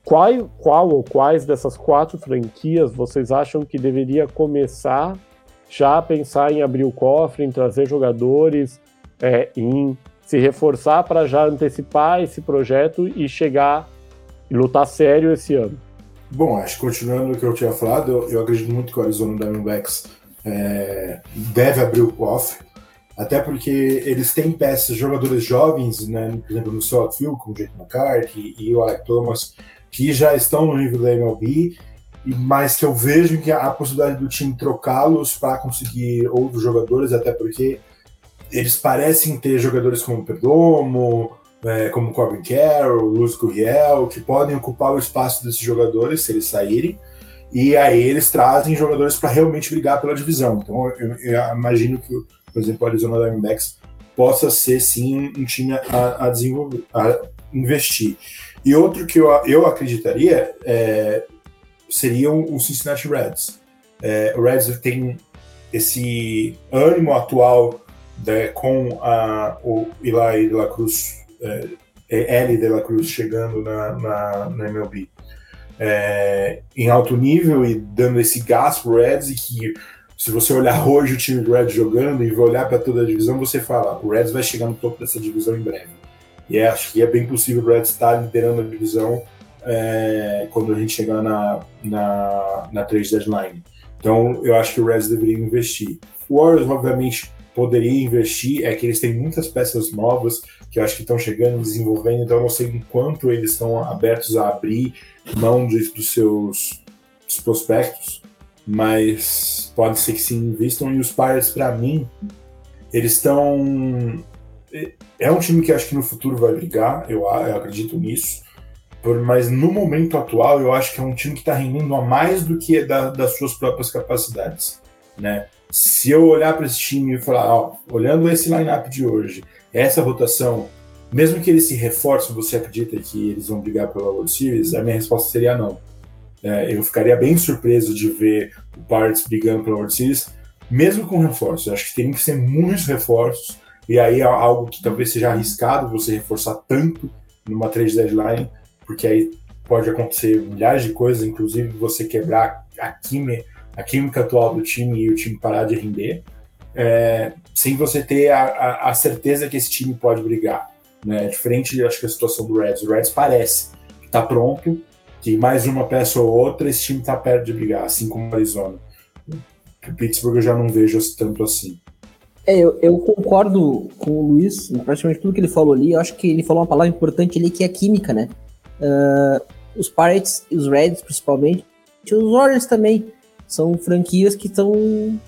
Qual, qual ou quais dessas quatro franquias vocês acham que deveria começar já a pensar em abrir o cofre, em trazer jogadores, é, em se reforçar para já antecipar esse projeto e chegar e lutar sério esse ano? Bom, acho que continuando o que eu tinha falado, eu, eu acredito muito que o Arizona Diamondbacks é, deve abrir o cofre. Até porque eles têm peças, jogadores jovens, né, por exemplo, no seu outfield, como Jake McCarthy e o Alec Thomas, que já estão no nível da MLB, mas que eu vejo que há a possibilidade do time trocá-los para conseguir outros jogadores, até porque eles parecem ter jogadores como Perdomo, é, como Corbin Carroll, Luz Gurriel, que podem ocupar o espaço desses jogadores se eles saírem. E aí eles trazem jogadores para realmente brigar pela divisão. Então eu, eu, imagino que, por exemplo, o Arizona Diamondbacks possa ser sim um time a, a desenvolver, a investir. E outro que eu, eu acreditaria é, seria o Cincinnati Reds. É, o Reds tem esse ânimo atual né, com a, o Eli de la Cruz, é, L de la Cruz chegando na, na, na MLB é, em alto nível e dando esse gás pro Reds e que se você olhar hoje o time do Reds jogando e olhar para toda a divisão, você fala, o Reds vai chegar no topo dessa divisão em breve. E é, acho que é bem possível o Reds estar liderando a divisão é, quando a gente chegar na, na, na trade deadline. Então eu acho que o Reds deveria investir. O Warriors, obviamente, poderia investir, é que eles têm muitas peças novas que eu acho que estão chegando, desenvolvendo, então eu não sei enquanto eles estão abertos a abrir mão de, dos seus dos prospectos, mas pode ser que sim investam. E os Pirates, para mim, eles estão. É um time que acho que no futuro vai brigar, eu, eu acredito nisso. Mas no momento atual, eu acho que é um time que está rendendo a mais do que da, das suas próprias capacidades. Né? Se eu olhar para esse time e falar, ó, olhando esse lineup de hoje, essa rotação, mesmo que eles se reforcem, você acredita que eles vão brigar pela World Series? A minha resposta seria não. É, eu ficaria bem surpreso de ver o Pirates brigando pela World Series, mesmo com reforços. Acho que tem que ser muitos reforços, e aí é algo que talvez seja arriscado você reforçar tanto numa trade deadline, porque aí pode acontecer milhares de coisas, inclusive você quebrar a química, a química atual do time e o time parar de render, é, sem você ter a, a, a certeza que esse time pode brigar. Né? Diferente, acho que a situação do Reds. O Reds parece que está pronto, que mais uma peça ou outra, esse time está perto de brigar, assim como o Arizona. O Pittsburgh eu já não vejo tanto assim. É, eu, eu, concordo com o Luiz, praticamente tudo que ele falou ali. Eu acho que ele falou uma palavra importante ali, que é a química, né? Uh, os Pirates os Reds, principalmente, os Warriors também, são franquias que estão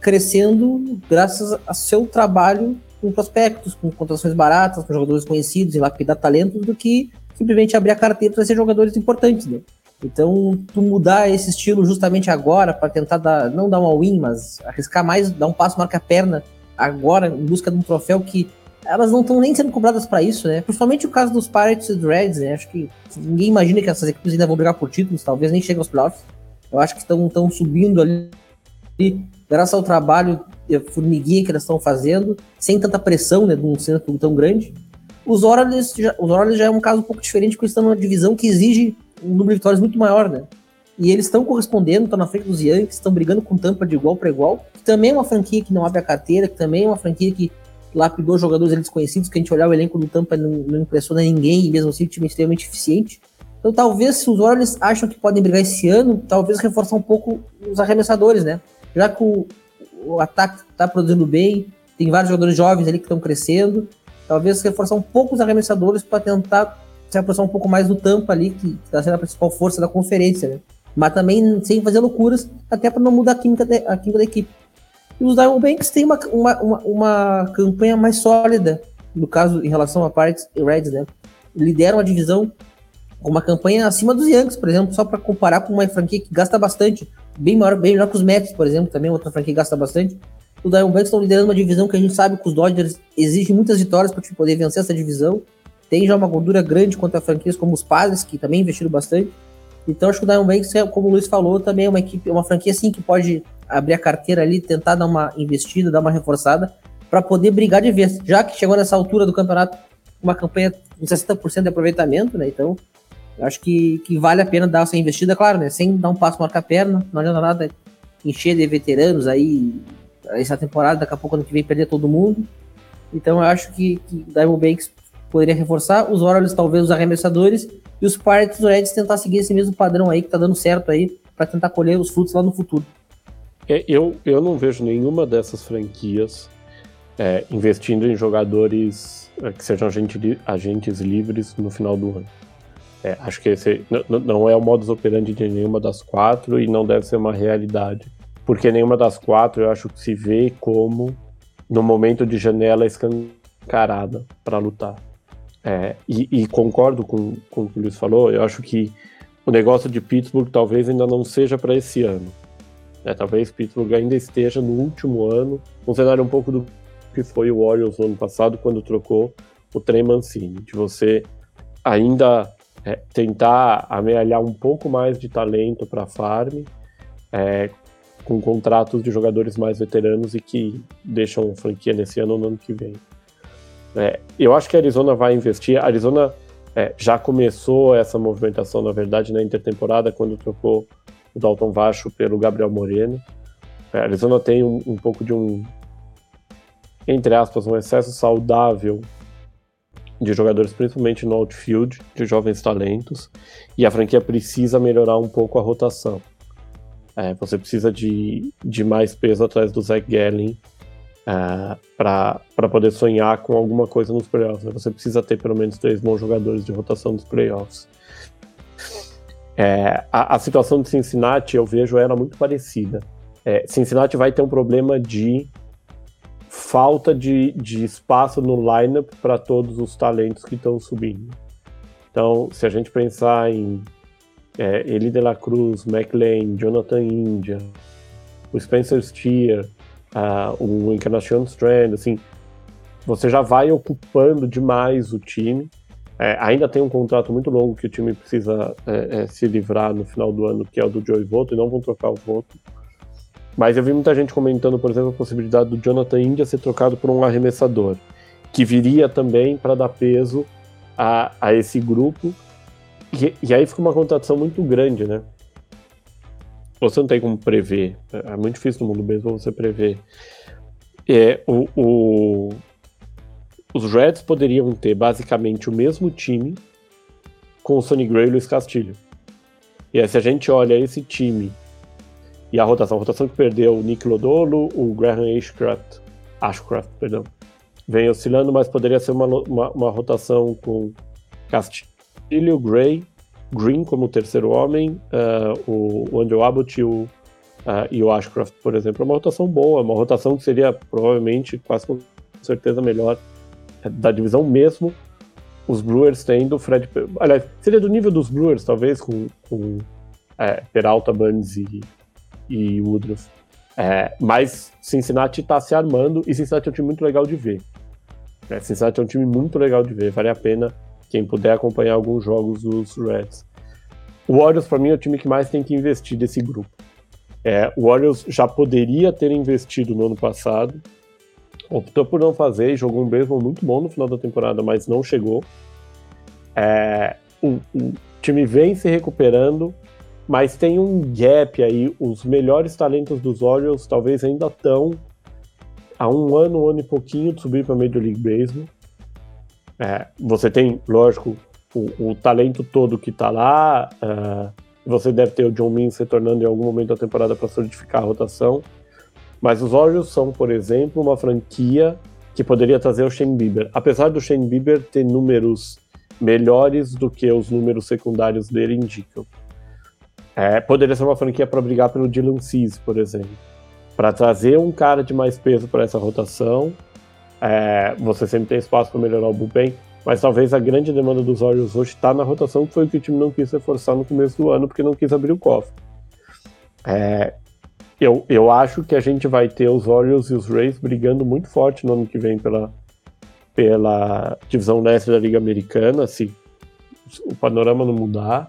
crescendo graças a seu trabalho com prospectos, com contratações baratas, com jogadores conhecidos e lapidar talentos, do que simplesmente abrir a carteira para ser jogadores importantes, né? Então, tu mudar esse estilo justamente agora para tentar dar, não dar uma win, mas arriscar mais, dar um passo marca a perna agora em busca de um troféu que elas não estão nem sendo cobradas para isso, né? Principalmente o caso dos Pirates e Reds, né? Acho que ninguém imagina que essas equipes ainda vão brigar por títulos, talvez nem cheguem aos playoffs. Eu acho que estão subindo ali graças ao trabalho formiguinha que elas estão fazendo, sem tanta pressão, né, de um centro tão grande. Os Orioles, já, os Orioles já é um caso um pouco diferente, porque eles estão numa divisão que exige um número de vitórias muito maior, né? E eles estão correspondendo, estão na frente dos Yankees, estão brigando com Tampa de igual para igual, que também é uma franquia que não abre a carteira, que também é uma franquia que lapidou jogadores desconhecidos, que a gente olhar o elenco do Tampa não, não impressiona ninguém, e mesmo assim o time é extremamente eficiente. Então talvez se os Orioles acham que podem brigar esse ano, talvez reforçar um pouco os arremessadores, né? Já que o, o ataque está produzindo bem, tem vários jogadores jovens ali que estão crescendo, talvez reforçar um pouco os arremessadores para tentar se aproximar um pouco mais do Tampa ali, que está sendo a principal força da conferência, né? Mas também sem fazer loucuras, até para não mudar a química, de, a química da equipe. E os Diamondbacks têm uma, uma, uma, uma, campanha mais sólida, no caso, em relação a Pirates e Reds, né? Lideram a divisão uma campanha acima dos Yankees, por exemplo, só para comparar com uma franquia que gasta bastante bem maior, bem melhor que os Mets, por exemplo, também outra franquia que gasta bastante. Os Diamondbacks estão liderando uma divisão que a gente sabe que os Dodgers exigem muitas vitórias para poder vencer essa divisão. Tem já uma gordura grande contra franquias como os Padres, que também investiram bastante. Então acho que o Diamondbacks, é, como o Luiz falou, também é uma equipe, uma franquia assim que pode abrir a carteira ali, tentar dar uma investida, dar uma reforçada para poder brigar de vez. Já que chegou nessa altura do campeonato uma campanha com 60% de aproveitamento, né? Então acho que, que vale a pena dar essa investida, claro, né? Sem dar um passo marcar perna, não adianta nada encher de veteranos aí essa temporada, daqui a pouco ano que vem perder todo mundo. Então eu acho que, que Diamondbacks poderia reforçar, os Orioles talvez os arremessadores e os Pirates Reds tentar seguir esse mesmo padrão aí que tá dando certo aí para tentar colher os frutos lá no futuro. É, eu, eu não vejo nenhuma dessas franquias é, investindo em jogadores é, que sejam agente, agentes livres no final do ano. É, acho que esse não é o modus operandi de nenhuma das quatro e não deve ser uma realidade. Porque nenhuma das quatro eu acho que se vê como no momento de janela escancarada para lutar. É, e, e, concordo com, com o que o Luiz falou, eu acho que o negócio de Pittsburgh talvez ainda não seja para esse ano. É, talvez Pittsburgh ainda esteja no último ano, um cenário um pouco do que foi o Orioles no ano passado, quando trocou o Trey Mancini, de você ainda é, tentar amealhar um pouco mais de talento para a farm, é, com contratos de jogadores mais veteranos e que deixam franquia nesse ano ou no ano que vem. É, eu acho que a Arizona vai investir. A Arizona é, já começou essa movimentação, na verdade, na intertemporada, quando trocou o Dalton Vacho pelo Gabriel Moreno. É, a Arizona tem um, um pouco de um, entre aspas, um excesso saudável de jogadores, principalmente no outfield, de jovens talentos, e a franquia precisa melhorar um pouco a rotação. É, você precisa de, de mais peso atrás do Zach Gallen é, para poder sonhar com alguma coisa nos playoffs. Né? Você precisa ter pelo menos três bons jogadores de rotação nos playoffs. É, a, a, situação de Cincinnati, eu vejo ela muito parecida. É, Cincinnati vai ter um problema de falta de, de espaço no lineup para todos os talentos que estão subindo. Então, se a gente pensar em é, Eli de la Cruz, McLean, Jonathan India, o Spencer Steer, uh, o Encarnacion Strand, assim, você já vai ocupando demais o time. É, ainda tem um contrato muito longo que o time precisa é, é, se livrar no final do ano, que é o do Joey Voto, e não vão trocar o voto. Mas eu vi muita gente comentando, por exemplo, a possibilidade do Jonathan India ser trocado por um arremessador, que viria também para dar peso a, a esse grupo. E, e, aí fica uma contratação muito grande, né? Você não tem como prever. É muito difícil no mundo mesmo você prever. É, o, o, os Reds poderiam ter basicamente o mesmo time com o Sonny Gray e o Luiz Castilho. E aí, se a gente olha esse time e a rotação, a rotação que perdeu o Nick Lodolo, o Graham Ashcraft, Ashcraft, perdão, vem oscilando, mas poderia ser uma, uma, uma rotação com Castilho, Gray, Green como terceiro homem, uh, o, Andrew Abbott e o, uh, e o Ashcraft, por exemplo. É uma rotação boa, uma rotação que seria provavelmente, quase com certeza, melhor da divisão mesmo. Os Brewers tendo Fred. Aliás, seria do nível dos Brewers, talvez, com, com é, Peralta, Burns e, e Woodruff. É, mas Cincinnati está se armando e Cincinnati é um time muito legal de ver. É, Cincinnati é um time muito legal de ver, vale a pena quem puder acompanhar alguns jogos dos Reds. O Warriors, para mim, é o time que mais tem que investir desse grupo. É, o Warriors já poderia ter investido no ano passado, optou por não fazer e jogou um beisebol muito bom no final da temporada, mas não chegou. É, o, o time vem se recuperando, mas tem um gap aí. Os melhores talentos dos Orioles talvez ainda estão há um ano, um ano e pouquinho de subir para Major League Baseball. É, você tem, lógico, o, o, talento todo que está lá. Uh, você deve ter o John Means retornando em algum momento da temporada para solidificar a rotação. Mas os Orioles são, por exemplo, uma franquia que poderia trazer o Shane Bieber. Apesar do Shane Bieber ter números melhores do que os números secundários dele indicam. É, poderia ser uma franquia para brigar pelo Dylan Cease, por exemplo. Para trazer um cara de mais peso para essa rotação, é, você sempre tem espaço para melhorar o bullpen, mas talvez a grande demanda dos Orioles hoje está na rotação, que foi o que o time não quis reforçar no começo do ano, porque não quis abrir o cofre. É, eu, eu acho que a gente vai ter os Orioles e os Rays brigando muito forte no ano que vem pela, pela divisão leste da Liga Americana, se o panorama não mudar.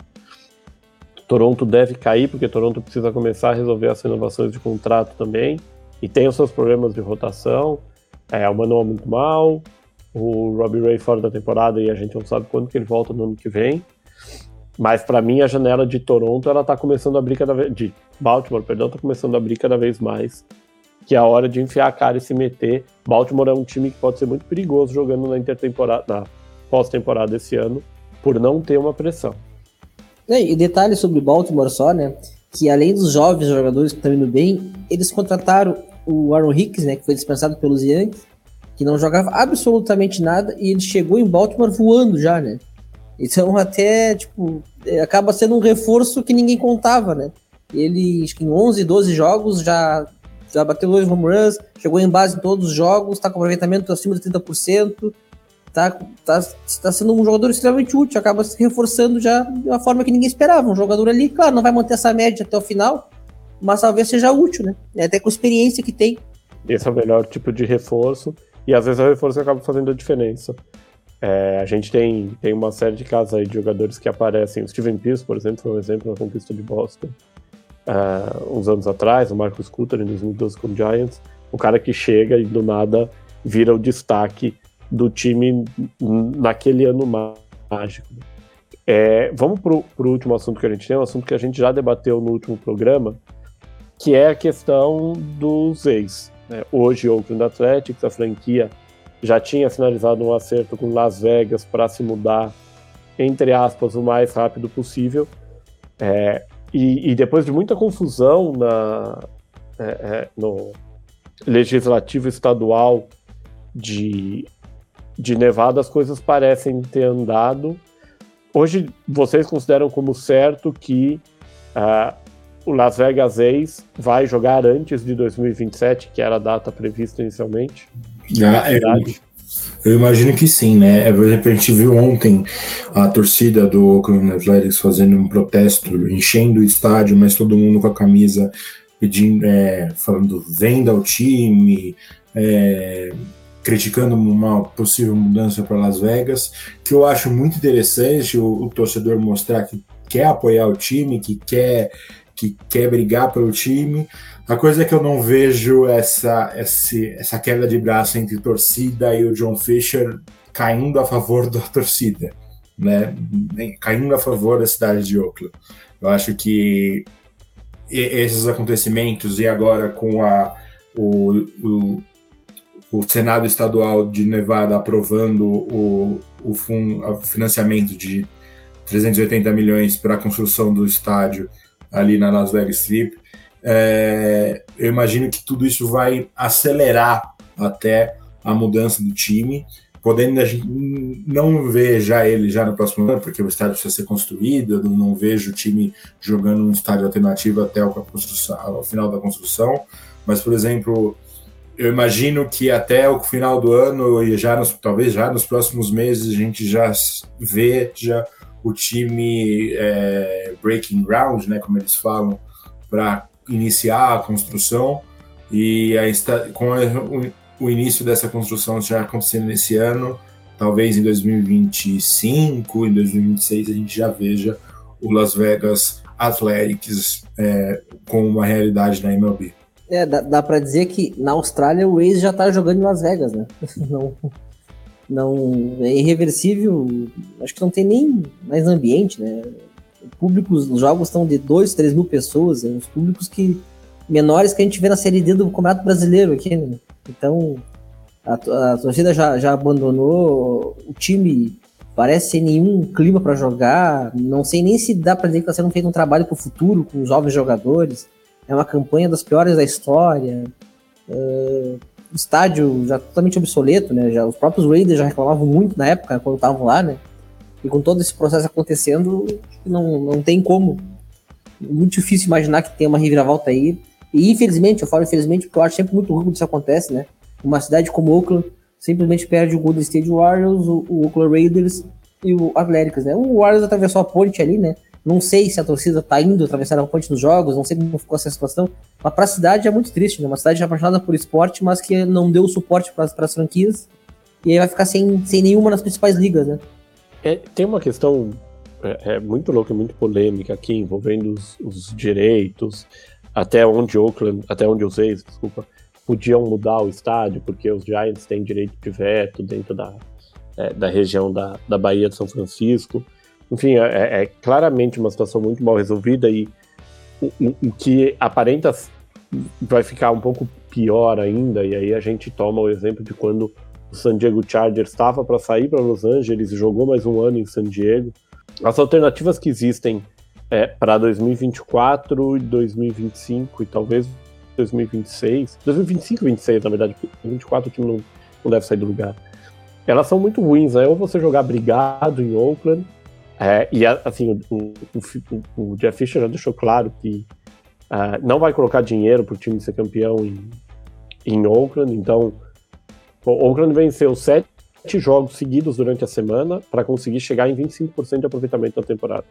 Toronto deve cair, porque Toronto precisa começar a resolver as renovações de contrato também. E tem os seus problemas de rotação. É, o Manoa muito mal, o Robbie Ray fora da temporada e a gente não sabe quando que ele volta no ano que vem. Mas para mim a janela de Toronto ela tá começando a abrir cada vez de Baltimore, perdão, tá começando a abrir cada vez mais, que é a hora de enfiar a cara e se meter. Baltimore é um time que pode ser muito perigoso jogando na intertemporada, na pós-temporada esse ano, por não ter uma pressão. E detalhe sobre Baltimore só, né? Que além dos jovens jogadores que estão indo bem, eles contrataram o Aaron Hicks, né? Que foi dispensado pelos Yankees, que não jogava absolutamente nada, e ele chegou em Baltimore voando já, né? Então até, tipo, é, acaba sendo um reforço que ninguém contava, né? Ele, acho que em 11, 12 jogos já, já bateu dois home runs, chegou em base em todos os jogos, tá com aproveitamento acima de 30%, tá, tá, tá sendo um jogador extremamente útil, acaba se reforçando já de uma forma que ninguém esperava. Um jogador ali, claro, não vai manter essa média até o final, mas talvez seja útil, né? Até com a experiência que tem. Esse é o melhor tipo de reforço, e às vezes o reforço acaba fazendo a diferença. É, a gente tem, tem uma série de casos aí de jogadores que aparecem. O Steven Pierce, por exemplo, foi um exemplo na conquista de Boston. Uh, uns anos atrás, o Marcus Cutter em 2012 com o Giants, o cara que chega e do nada vira o destaque do time naquele ano mágico. É, vamos para o último assunto que a gente tem, um assunto que a gente já debateu no último programa, que é a questão dos ex. Né? Hoje, Oakland Athletics, a franquia, já tinha finalizado um acerto com Las Vegas para se mudar, entre aspas, o mais rápido possível. É, e, e, depois de muita confusão na, é, é no legislativo estadual de de Nevada as coisas parecem ter andado. Hoje vocês consideram como certo que uh, o Las Vegas Ace vai jogar antes de 2027, que era a data prevista inicialmente? Ah, eu, eu, imagino que sim, né? Por exemplo, a gente viu ontem a torcida do Oakland Athletics fazendo um protesto, enchendo o estádio, mas todo mundo com a camisa pedindo, é, falando venda ao time, é, criticando uma possível mudança para Las Vegas, que eu acho muito interessante o, o, torcedor mostrar que quer apoiar o time, que quer que quer brigar pelo time. A coisa é que eu não vejo essa esse, essa queda de braço entre torcida e o John Fisher caindo a favor da torcida, né? Caindo a favor da cidade de Oakland. Eu acho que esses acontecimentos e agora com a o, o o Senado Estadual de Nevada aprovando o, o, fun, o financiamento de 380 milhões para a construção do estádio ali na Las Vegas Strip, é, eu imagino que tudo isso vai acelerar até a mudança do time, podendo a gente não ver já ele já no próximo ano, porque o estádio precisa ser construído, eu não vejo o time jogando um estádio alternativo até o, o final da construção, mas, por exemplo, eu imagino que até o final do ano e já nos, talvez já nos próximos meses a gente já veja o time é, breaking ground, né, como eles falam, para iniciar a construção e a, com a, o, o, início dessa construção já acontecendo nesse ano, talvez em 2025, em 2026 a gente já veja o Las Vegas Athletics é, com uma realidade na MLB. É, dá, dá pra dizer que na Austrália o Waze já tá jogando em Las Vegas, né? Não, não é irreversível, acho que não tem nem mais ambiente, né? Públicos, os jogos estão de 2, 3 mil pessoas, né? os públicos que menores que a gente vê na Série D do Campeonato Brasileiro aqui, né? Então, a, a torcida já, já abandonou, o time parece sem nenhum clima para jogar, não sei nem se dá para dizer que está sendo feito um trabalho para o futuro com os jovens jogadores é uma campanha das piores da história. É, estádio já totalmente obsoleto, né? Já, os próprios Raiders já reclamavam muito na época, quando estavam lá, né? E com todo esse processo acontecendo, não, não tem como. Muito difícil imaginar que tem uma reviravolta aí. E infelizmente, eu falo infelizmente porque eu acho sempre muito ruim quando isso acontece, né? Uma cidade como Oakland simplesmente perde o Golden State Warriors, o, o Oakland Raiders e o Athletics, né? O Warriors atravessou a ponte ali, né? Não sei se a torcida tá indo atravessar a ponte nos jogos, não sei como ficou essa situação. Mas para a cidade é muito triste, né? Uma cidade apaixonada por esporte, mas que não deu suporte para as franquias. E aí vai ficar sem, sem nenhuma nas principais ligas, né? É, tem uma questão é, é muito louca, muito polêmica aqui, envolvendo os, os, direitos, até onde Oakland, até onde os ex, desculpa, podiam mudar o estádio, porque os Giants têm direito de veto dentro da, é, da região da, da Bahia de São Francisco. Enfim, é, é claramente uma situação muito mal resolvida e o, o, que aparenta vai ficar um pouco pior ainda, e aí a gente toma o exemplo de quando o San Diego Chargers estava para sair para Los Angeles e jogou mais um ano em San Diego. As alternativas que existem é, para 2024 e 2025 e talvez 2026, 2025 e 2026 na verdade, 2024 o time não, não deve sair do lugar. Elas são muito ruins, né? Ou você jogar brigado em Oakland, é, e assim, o, o, o, Jeff Fisher já deixou claro que uh, não vai colocar dinheiro para o time ser campeão em, em Oakland, então o Oakland venceu sete jogos seguidos durante a semana para conseguir chegar em 25% de aproveitamento da temporada.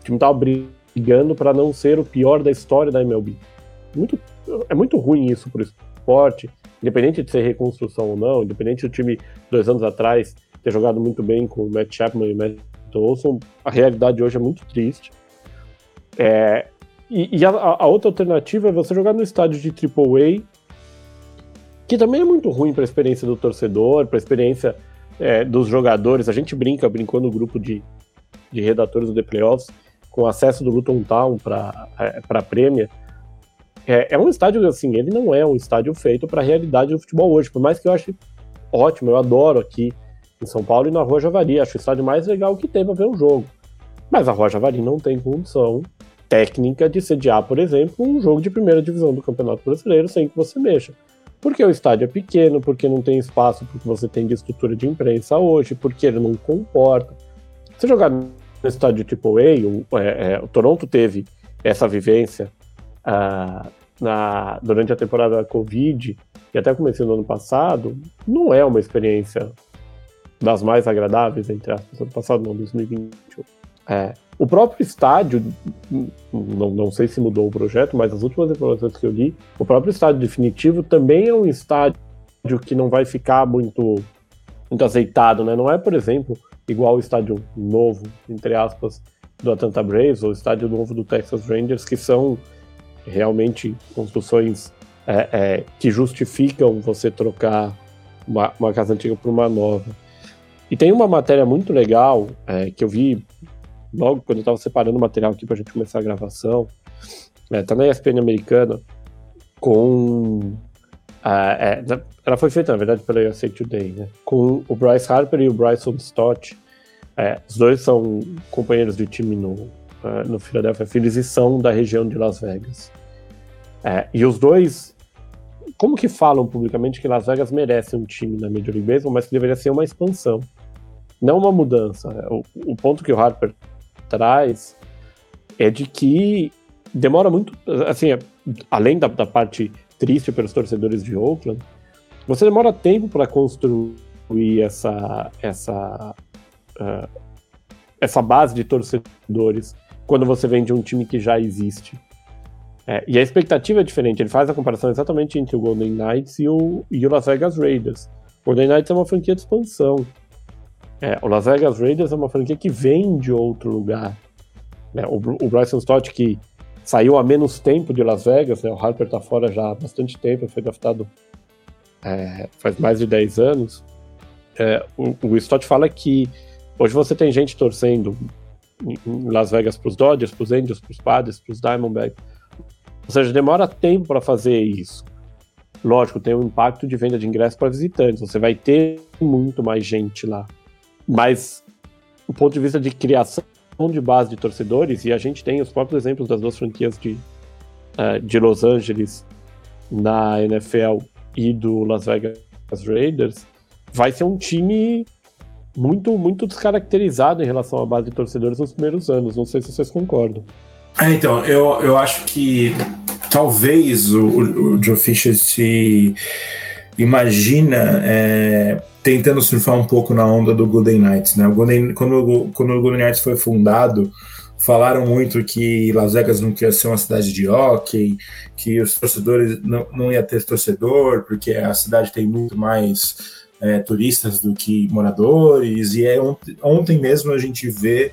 O time estava brigando para não ser o pior da história da MLB. Muito, é muito ruim isso para o esporte, independente de ser reconstrução ou não, independente do time dois anos atrás ter jogado muito bem com o Matt Chapman e o Matt Olson, a realidade hoje é muito triste. É, e, e a, a, outra alternativa é você jogar no estádio de AAA, que também é muito ruim para a experiência do torcedor, para a experiência é, dos jogadores. A gente brinca, brincou no grupo de, de redatores do The Playoffs, com acesso do Luton Town para é, a Premier. É, é, um estádio, assim, ele não é um estádio feito para a realidade do futebol hoje, por mais que eu ache ótimo, eu adoro aqui em São Paulo e na Rua Javari, acho o estádio mais legal que tem para ver um jogo. Mas a Rua Javari não tem condição técnica de sediar, por exemplo, um jogo de primeira divisão do Campeonato Brasileiro sem que você mexa. Porque o estádio é pequeno, porque não tem espaço porque você tem de estrutura de imprensa hoje, porque ele não comporta. Se jogar no estádio tipo A, o, é, é, o Toronto teve essa vivência uh, na, durante a temporada da Covid e até comecei no ano passado, não é uma experiência das mais agradáveis, entre aspas, ano passado não, 2021. É, o próprio estádio, não, não sei se mudou o projeto, mas as últimas informações que eu li, o próprio estádio definitivo também é um estádio que não vai ficar muito, muito azeitado, né? Não é, por exemplo, igual o estádio novo, entre aspas, do Atlanta Braves ou o estádio novo do Texas Rangers, que são realmente construções é, é, que justificam você trocar uma, uma, casa antiga por uma nova. E tem uma matéria muito legal é, que eu vi logo quando eu estava separando o material aqui para a gente começar a gravação, é, tá na ESPN americana, com. é, ela foi feita, na verdade, pela USA Today, né? Com o Bryce Harper e o Bryson Stott. É, os dois são companheiros de time no, uh, no Philadelphia Phillies e são da região de Las Vegas. É, e os dois, como que falam publicamente que Las Vegas merece um time na Major League Baseball, mas que deveria ser uma expansão, não uma mudança. O, o ponto que o Harper traz é de que demora muito, assim, além da, da parte triste pelos torcedores de Oakland, você demora tempo para construir essa essa uh, essa base de torcedores quando você vem de um time que já existe. É, e a expectativa é diferente. Ele faz a comparação exatamente entre o Golden Knights e o, e o Las Vegas Raiders. O Golden Knights é uma franquia de expansão. É, o Las Vegas Raiders é uma franquia que vem de outro lugar. Né? O, o Bryson Stott, que saiu há menos tempo de Las Vegas, né? o Harper está fora já há bastante tempo, foi draftado é, faz mais de 10 anos. É, o, o Stott fala que hoje você tem gente torcendo em Las Vegas para os Dodgers, para os Angels, para os Padres, para os Diamondbacks. Ou seja, demora tempo para fazer isso. Lógico, tem um impacto de venda de ingressos para visitantes. Você vai ter muito mais gente lá. Mas, do ponto de vista de criação de base de torcedores, e a gente tem os próprios exemplos das duas franquias de, uh, de Los Angeles na NFL e do Las Vegas Raiders, vai ser um time muito, muito descaracterizado em relação à base de torcedores nos primeiros anos. Não sei se vocês concordam. É, então, eu, eu acho que talvez o, o Joe Fisher se imagina é, tentando surfar um pouco na onda do Golden Knights, né? O Golden, quando, quando o Golden Knights foi fundado, falaram muito que Las Vegas não queria ser uma cidade de hockey, que os torcedores não, não ia ter torcedor, porque a cidade tem muito mais é, turistas do que moradores, e é, ontem, ontem mesmo a gente vê,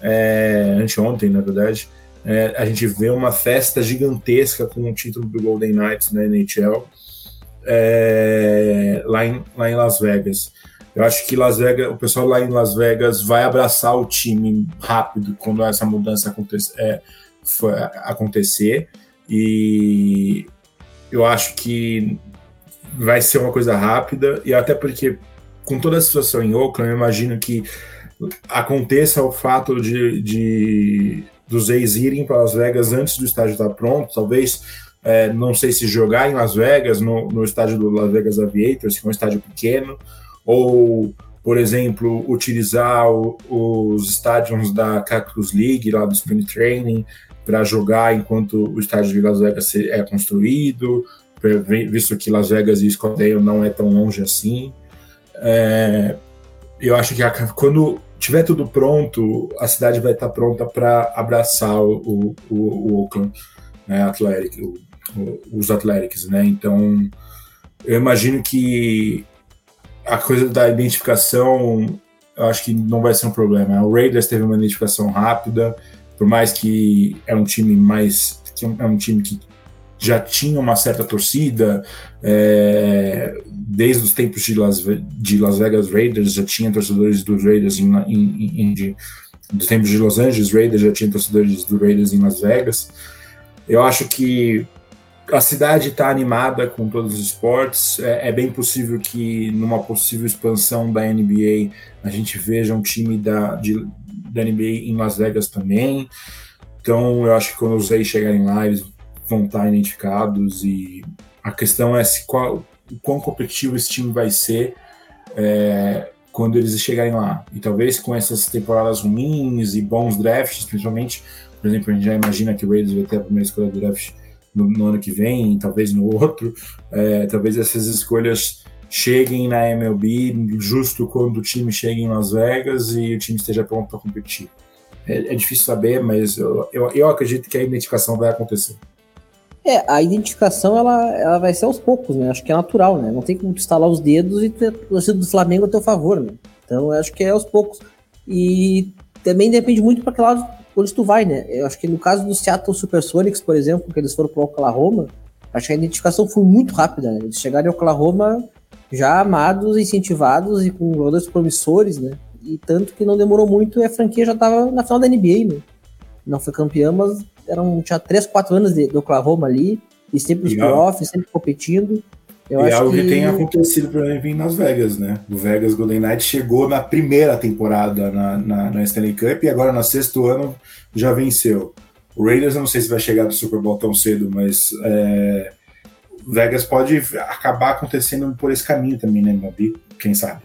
é, anteontem na verdade, é, a gente vê uma festa gigantesca com o título do Golden Knights na NHL, é, lá, em, lá em Las Vegas. Eu acho que Las Vegas, o pessoal lá em Las Vegas vai abraçar o time rápido quando essa mudança acontecer, é, acontecer. E eu acho que vai ser uma coisa rápida, e até porque, com toda a situação em Oakland, eu imagino que aconteça o fato de, de dos ex irem para Las Vegas antes do estádio estar pronto, talvez é, não sei se jogar em Las Vegas, no, no estádio do Las Vegas Aviators, que é um estádio pequeno, ou, por exemplo, utilizar o, os estádios da Cactus League, lá do Spring Training, para jogar enquanto o estádio de Las Vegas é construído, visto que Las Vegas e Scottsdale não é tão longe assim. É, eu acho que a, quando tiver tudo pronto, a cidade vai estar pronta para abraçar o, o, o Oakland né, Athletic, o, os Athletics, né? Então, eu imagino que a coisa da identificação, eu acho que não vai ser um problema. O Raiders teve uma identificação rápida, por mais que é um time mais, é um time que já tinha uma certa torcida, é, desde os tempos de Las, de Las Vegas Raiders, já tinha torcedores dos Raiders em, em, em de, dos tempos de Los Angeles Raiders, já tinha torcedores dos Raiders em Las Vegas. Eu acho que a cidade está animada com todos os esportes. É, é, bem possível que numa possível expansão da NBA a gente veja um time da, de, da NBA em Las Vegas também. Então eu acho que quando os Reis chegarem lá, eles vão estar identificados e a questão é se qual, quão competitivo esse time vai ser é, quando eles chegarem lá. E talvez com essas temporadas ruins e bons drafts, principalmente, por exemplo, a gente já imagina que o Raiders vai ter a primeira escolha do draft no, no ano que vem, talvez no outro, é, talvez essas escolhas cheguem na MLB justo quando o time chega em Las Vegas e o time esteja pronto para competir. É, é, difícil saber, mas eu, eu, eu acredito que a identificação vai acontecer. É, a identificação ela, ela vai ser aos poucos, né? Acho que é natural, né? Não tem como tu estalar os dedos e ter o torcida do Flamengo a teu favor, né? Então acho que é aos poucos. E também depende muito para que lado onde tu vai, né? Eu acho que no caso do Seattle Supersonics, por exemplo, que eles foram para Oklahoma, acho que a identificação foi muito rápida, né? Eles chegaram em Oklahoma já amados, incentivados e com jogadores promissores, né? E tanto que não demorou muito e a franquia já estava na final da NBA, né? Não foi campeã, mas eram, tinha 3, 4 anos de, de Oklahoma ali, e sempre os playoffs, sempre competindo. Eu e acho algo que... que tem acontecido para mim Las Vegas, né? O Vegas Golden Knight chegou na primeira temporada na, na, na, Stanley Cup e agora no sexto ano já venceu. O Raiders eu não sei se vai chegar no Super Bowl tão cedo, mas é, Vegas pode acabar acontecendo por esse caminho também, né, Mabi? Quem sabe?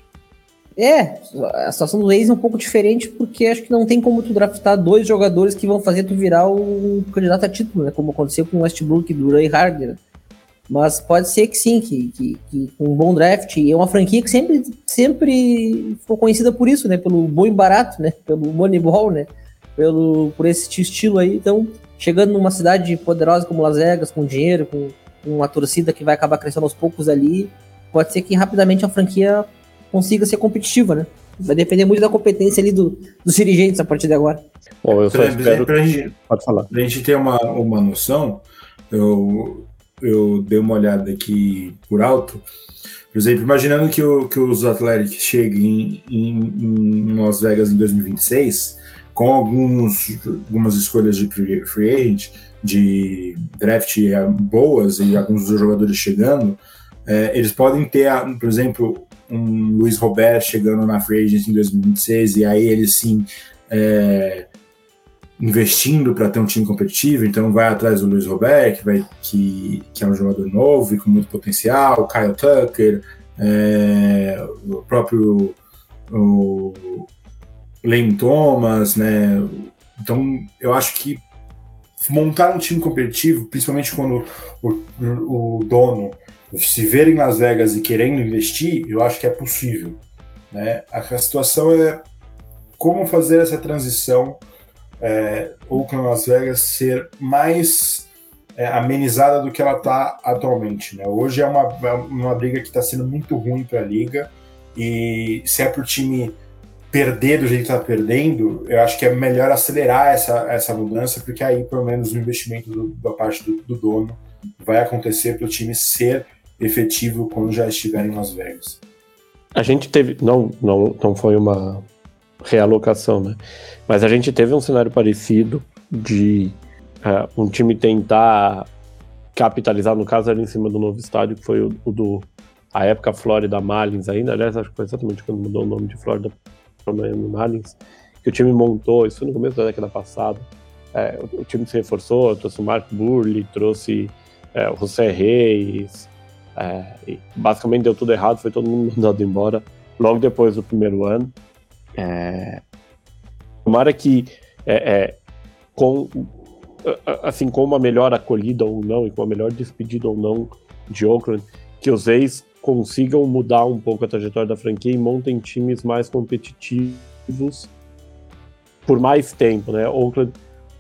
É, a situação do Reis é um pouco diferente porque acho que não tem como tu draftar dois jogadores que vão fazer tu virar um candidato a título, né? Como aconteceu com o Westbrook, Duran e Harder. Mas pode ser que sim, que, que, que um bom draft é uma franquia que sempre, sempre foi conhecida por isso, né? Pelo bom e barato, né? Pelo Moneyball, né? Pelo, por esse estilo aí. Então, chegando numa cidade poderosa como Las Vegas, com dinheiro, com, com uma torcida que vai acabar crescendo aos poucos ali, pode ser que rapidamente a franquia consiga ser competitiva, né? Vai depender muito da competência ali do, dos dirigentes a partir de agora. Bom, eu só pra, espero... pra gente, Pode falar. Pra gente ter uma, uma noção, eu, eu dei uma olhada aqui por alto. Por exemplo, imaginando que, o, que os Athletics cheguem em, em, Las Vegas em 2026, com alguns, algumas escolhas de free agent, de draft boas e alguns dos jogadores chegando, é, eles podem ter, por exemplo, um Luiz Roberto chegando na free agency em 2026 e aí ele sim é, investindo para ter um time competitivo, então vai atrás do Luiz Roberto, que, vai, que, que é um jogador novo e com muito potencial, Kyle Tucker, é, o próprio o Lane Thomas, né? Então eu acho que montar um time competitivo, principalmente quando o, o dono se ver em Las Vegas e querendo investir, eu acho que é possível. Né? A, a situação é como fazer essa transição é, Oakland Las Vegas ser mais é, amenizada do que ela está atualmente. Né? Hoje é uma, é uma briga que está sendo muito ruim para a liga e se é para o time perder do jeito que está perdendo, eu acho que é melhor acelerar essa, essa mudança, porque aí pelo menos o investimento do, da parte do, do dono vai acontecer para o time ser efetivo quando já estiver em Las Vegas. A gente teve, não, não, não foi uma realocação, né? Mas a gente teve um cenário parecido de uh, um time tentar capitalizar, no caso era em cima do novo estádio, que foi o, o do a época Florida Marlins ainda, aliás, acho que foi exatamente quando mudou o nome de Florida para Miami Marlins, que o time montou, isso no começo da década passada, é, o, o, time se reforçou, trouxe o Mark Burley, trouxe é, o José Reis, é, basicamente deu tudo errado, foi todo mundo mandado embora logo depois do primeiro ano. É, tomara que, é, é com, assim, com uma melhor acolhida ou não, e com uma melhor despedida ou não de Oakland, que os ex consigam mudar um pouco a trajetória da franquia e montem times mais competitivos por mais tempo, né? Oakland,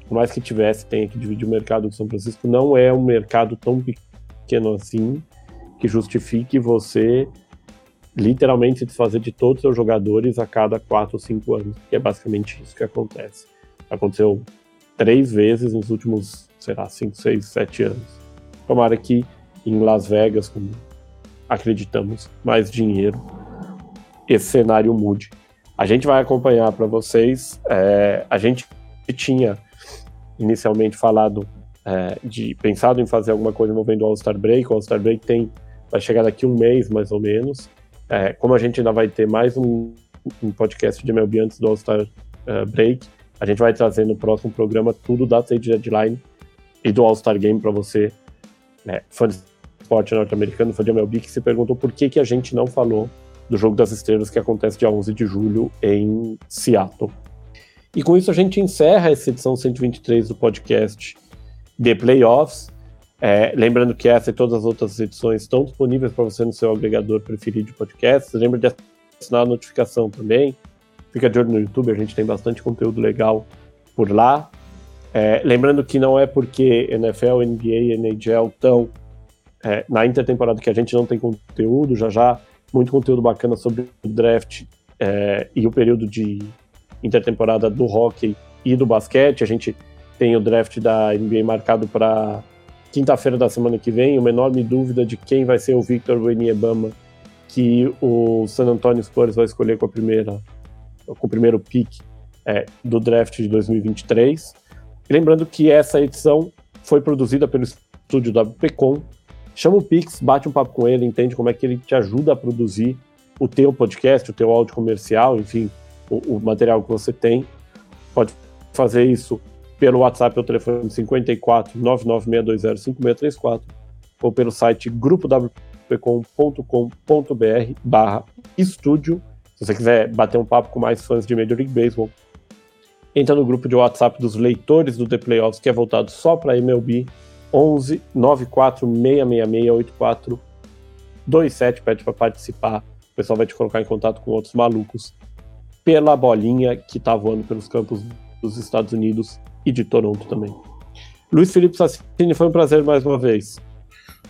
por mais que tivesse, tenha que dividir o mercado com São Francisco, não é um mercado tão pequeno assim que justifique você literalmente desfazer de todos os seus jogadores a cada quatro ou cinco anos, que é basicamente isso que acontece. Aconteceu três vezes nos últimos, sei lá, cinco, seis, sete anos. Tomara que em Las Vegas, como acreditamos, mais dinheiro, esse cenário mude. A gente vai acompanhar para vocês. É, a gente tinha inicialmente falado é, de pensado em fazer alguma coisa envolvendo o All-Star Break. O All-Star Break tem, vai chegar daqui um mês, mais ou menos. É, como a gente ainda vai ter mais um, um podcast de MLB antes do All-Star uh, Break, a gente vai trazer no próximo programa tudo da trade deadline e do All-Star Game para você, né, fã de esporte norte-americano, fã de MLB, que se perguntou por que, que a gente não falou do Jogo das Estrelas que acontece dia 11 de julho em Seattle. E com isso a gente encerra essa edição 123 do podcast The Playoffs. É, lembrando que essa e todas as outras edições estão disponíveis para você no seu agregador preferido de podcasts. Lembre de assinar a notificação também. Fica de olho no YouTube, a gente tem bastante conteúdo legal por lá. É, lembrando que não é porque NFL, NBA e NHL estão é, na intertemporada que a gente não tem conteúdo, já já muito conteúdo bacana sobre o draft é, e o período de intertemporada do hockey e do basquete. A gente tem o draft da NBA marcado para quinta-feira da semana que vem, uma enorme dúvida de quem vai ser o Victor Wembanyama que o San Antonio Spurs vai escolher com a primeira com o primeiro pick é, do draft de 2023. lembrando que essa edição foi produzida pelo estúdio da WPcom. Chama o Pix, bate um papo com ele, entende como é que ele te ajuda a produzir o teu podcast, o teu áudio comercial, enfim, o, o material que você tem. Pode fazer isso pelo WhatsApp ou telefone 54 99620 5634 ou pelo site grupowpcom.com.br barra estúdio. Se você quiser bater um papo com mais fãs de Major League Baseball, entra no grupo de WhatsApp dos leitores do The Playoffs, que é voltado só para MLB, 11 94 666 8427, pede para participar. O pessoal vai te colocar em contato com outros malucos pela bolinha que tá voando pelos campos dos Estados Unidos e de Toronto também. Luiz Felipe Sassini, foi um prazer mais uma vez.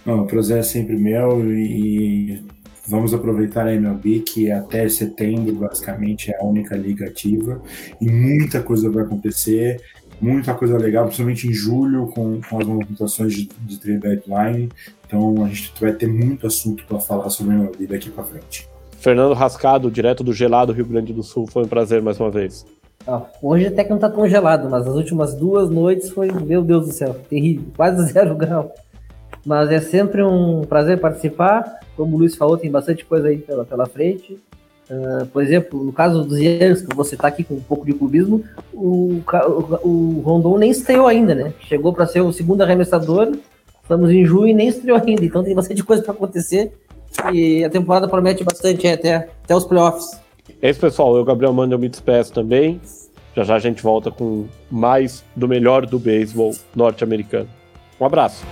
Não, o prazer é sempre meu e vamos aproveitar a MLB que até setembro basicamente é a única liga ativa e muita coisa vai acontecer, muita coisa legal, principalmente em julho com, com as movimentações de, de trade deadline. Então a gente vai ter muito assunto para falar sobre a MLB daqui para frente. Fernando Rascado, direto do gelado Rio Grande do Sul, foi um prazer mais uma vez. Hoje até que não tá tão gelado, mas as últimas duas noites foi, meu Deus do céu, terrível, quase zero grau. Mas é sempre um prazer participar. Como o Luiz falou, tem bastante coisa aí pela, pela frente. Uh, por exemplo, no caso dos Yankees, que você tá aqui com um pouco de clubismo, o, o, o Rondon nem estreou ainda, né? Chegou para ser o segundo arremessador, estamos em junho e nem estreou ainda, então tem bastante coisa para acontecer. E a temporada promete bastante é, até, até os playoffs. É isso, pessoal. Eu, Gabriel Mano, eu me despeço também. Já já a gente volta com mais do melhor do beisebol norte-americano. Um abraço.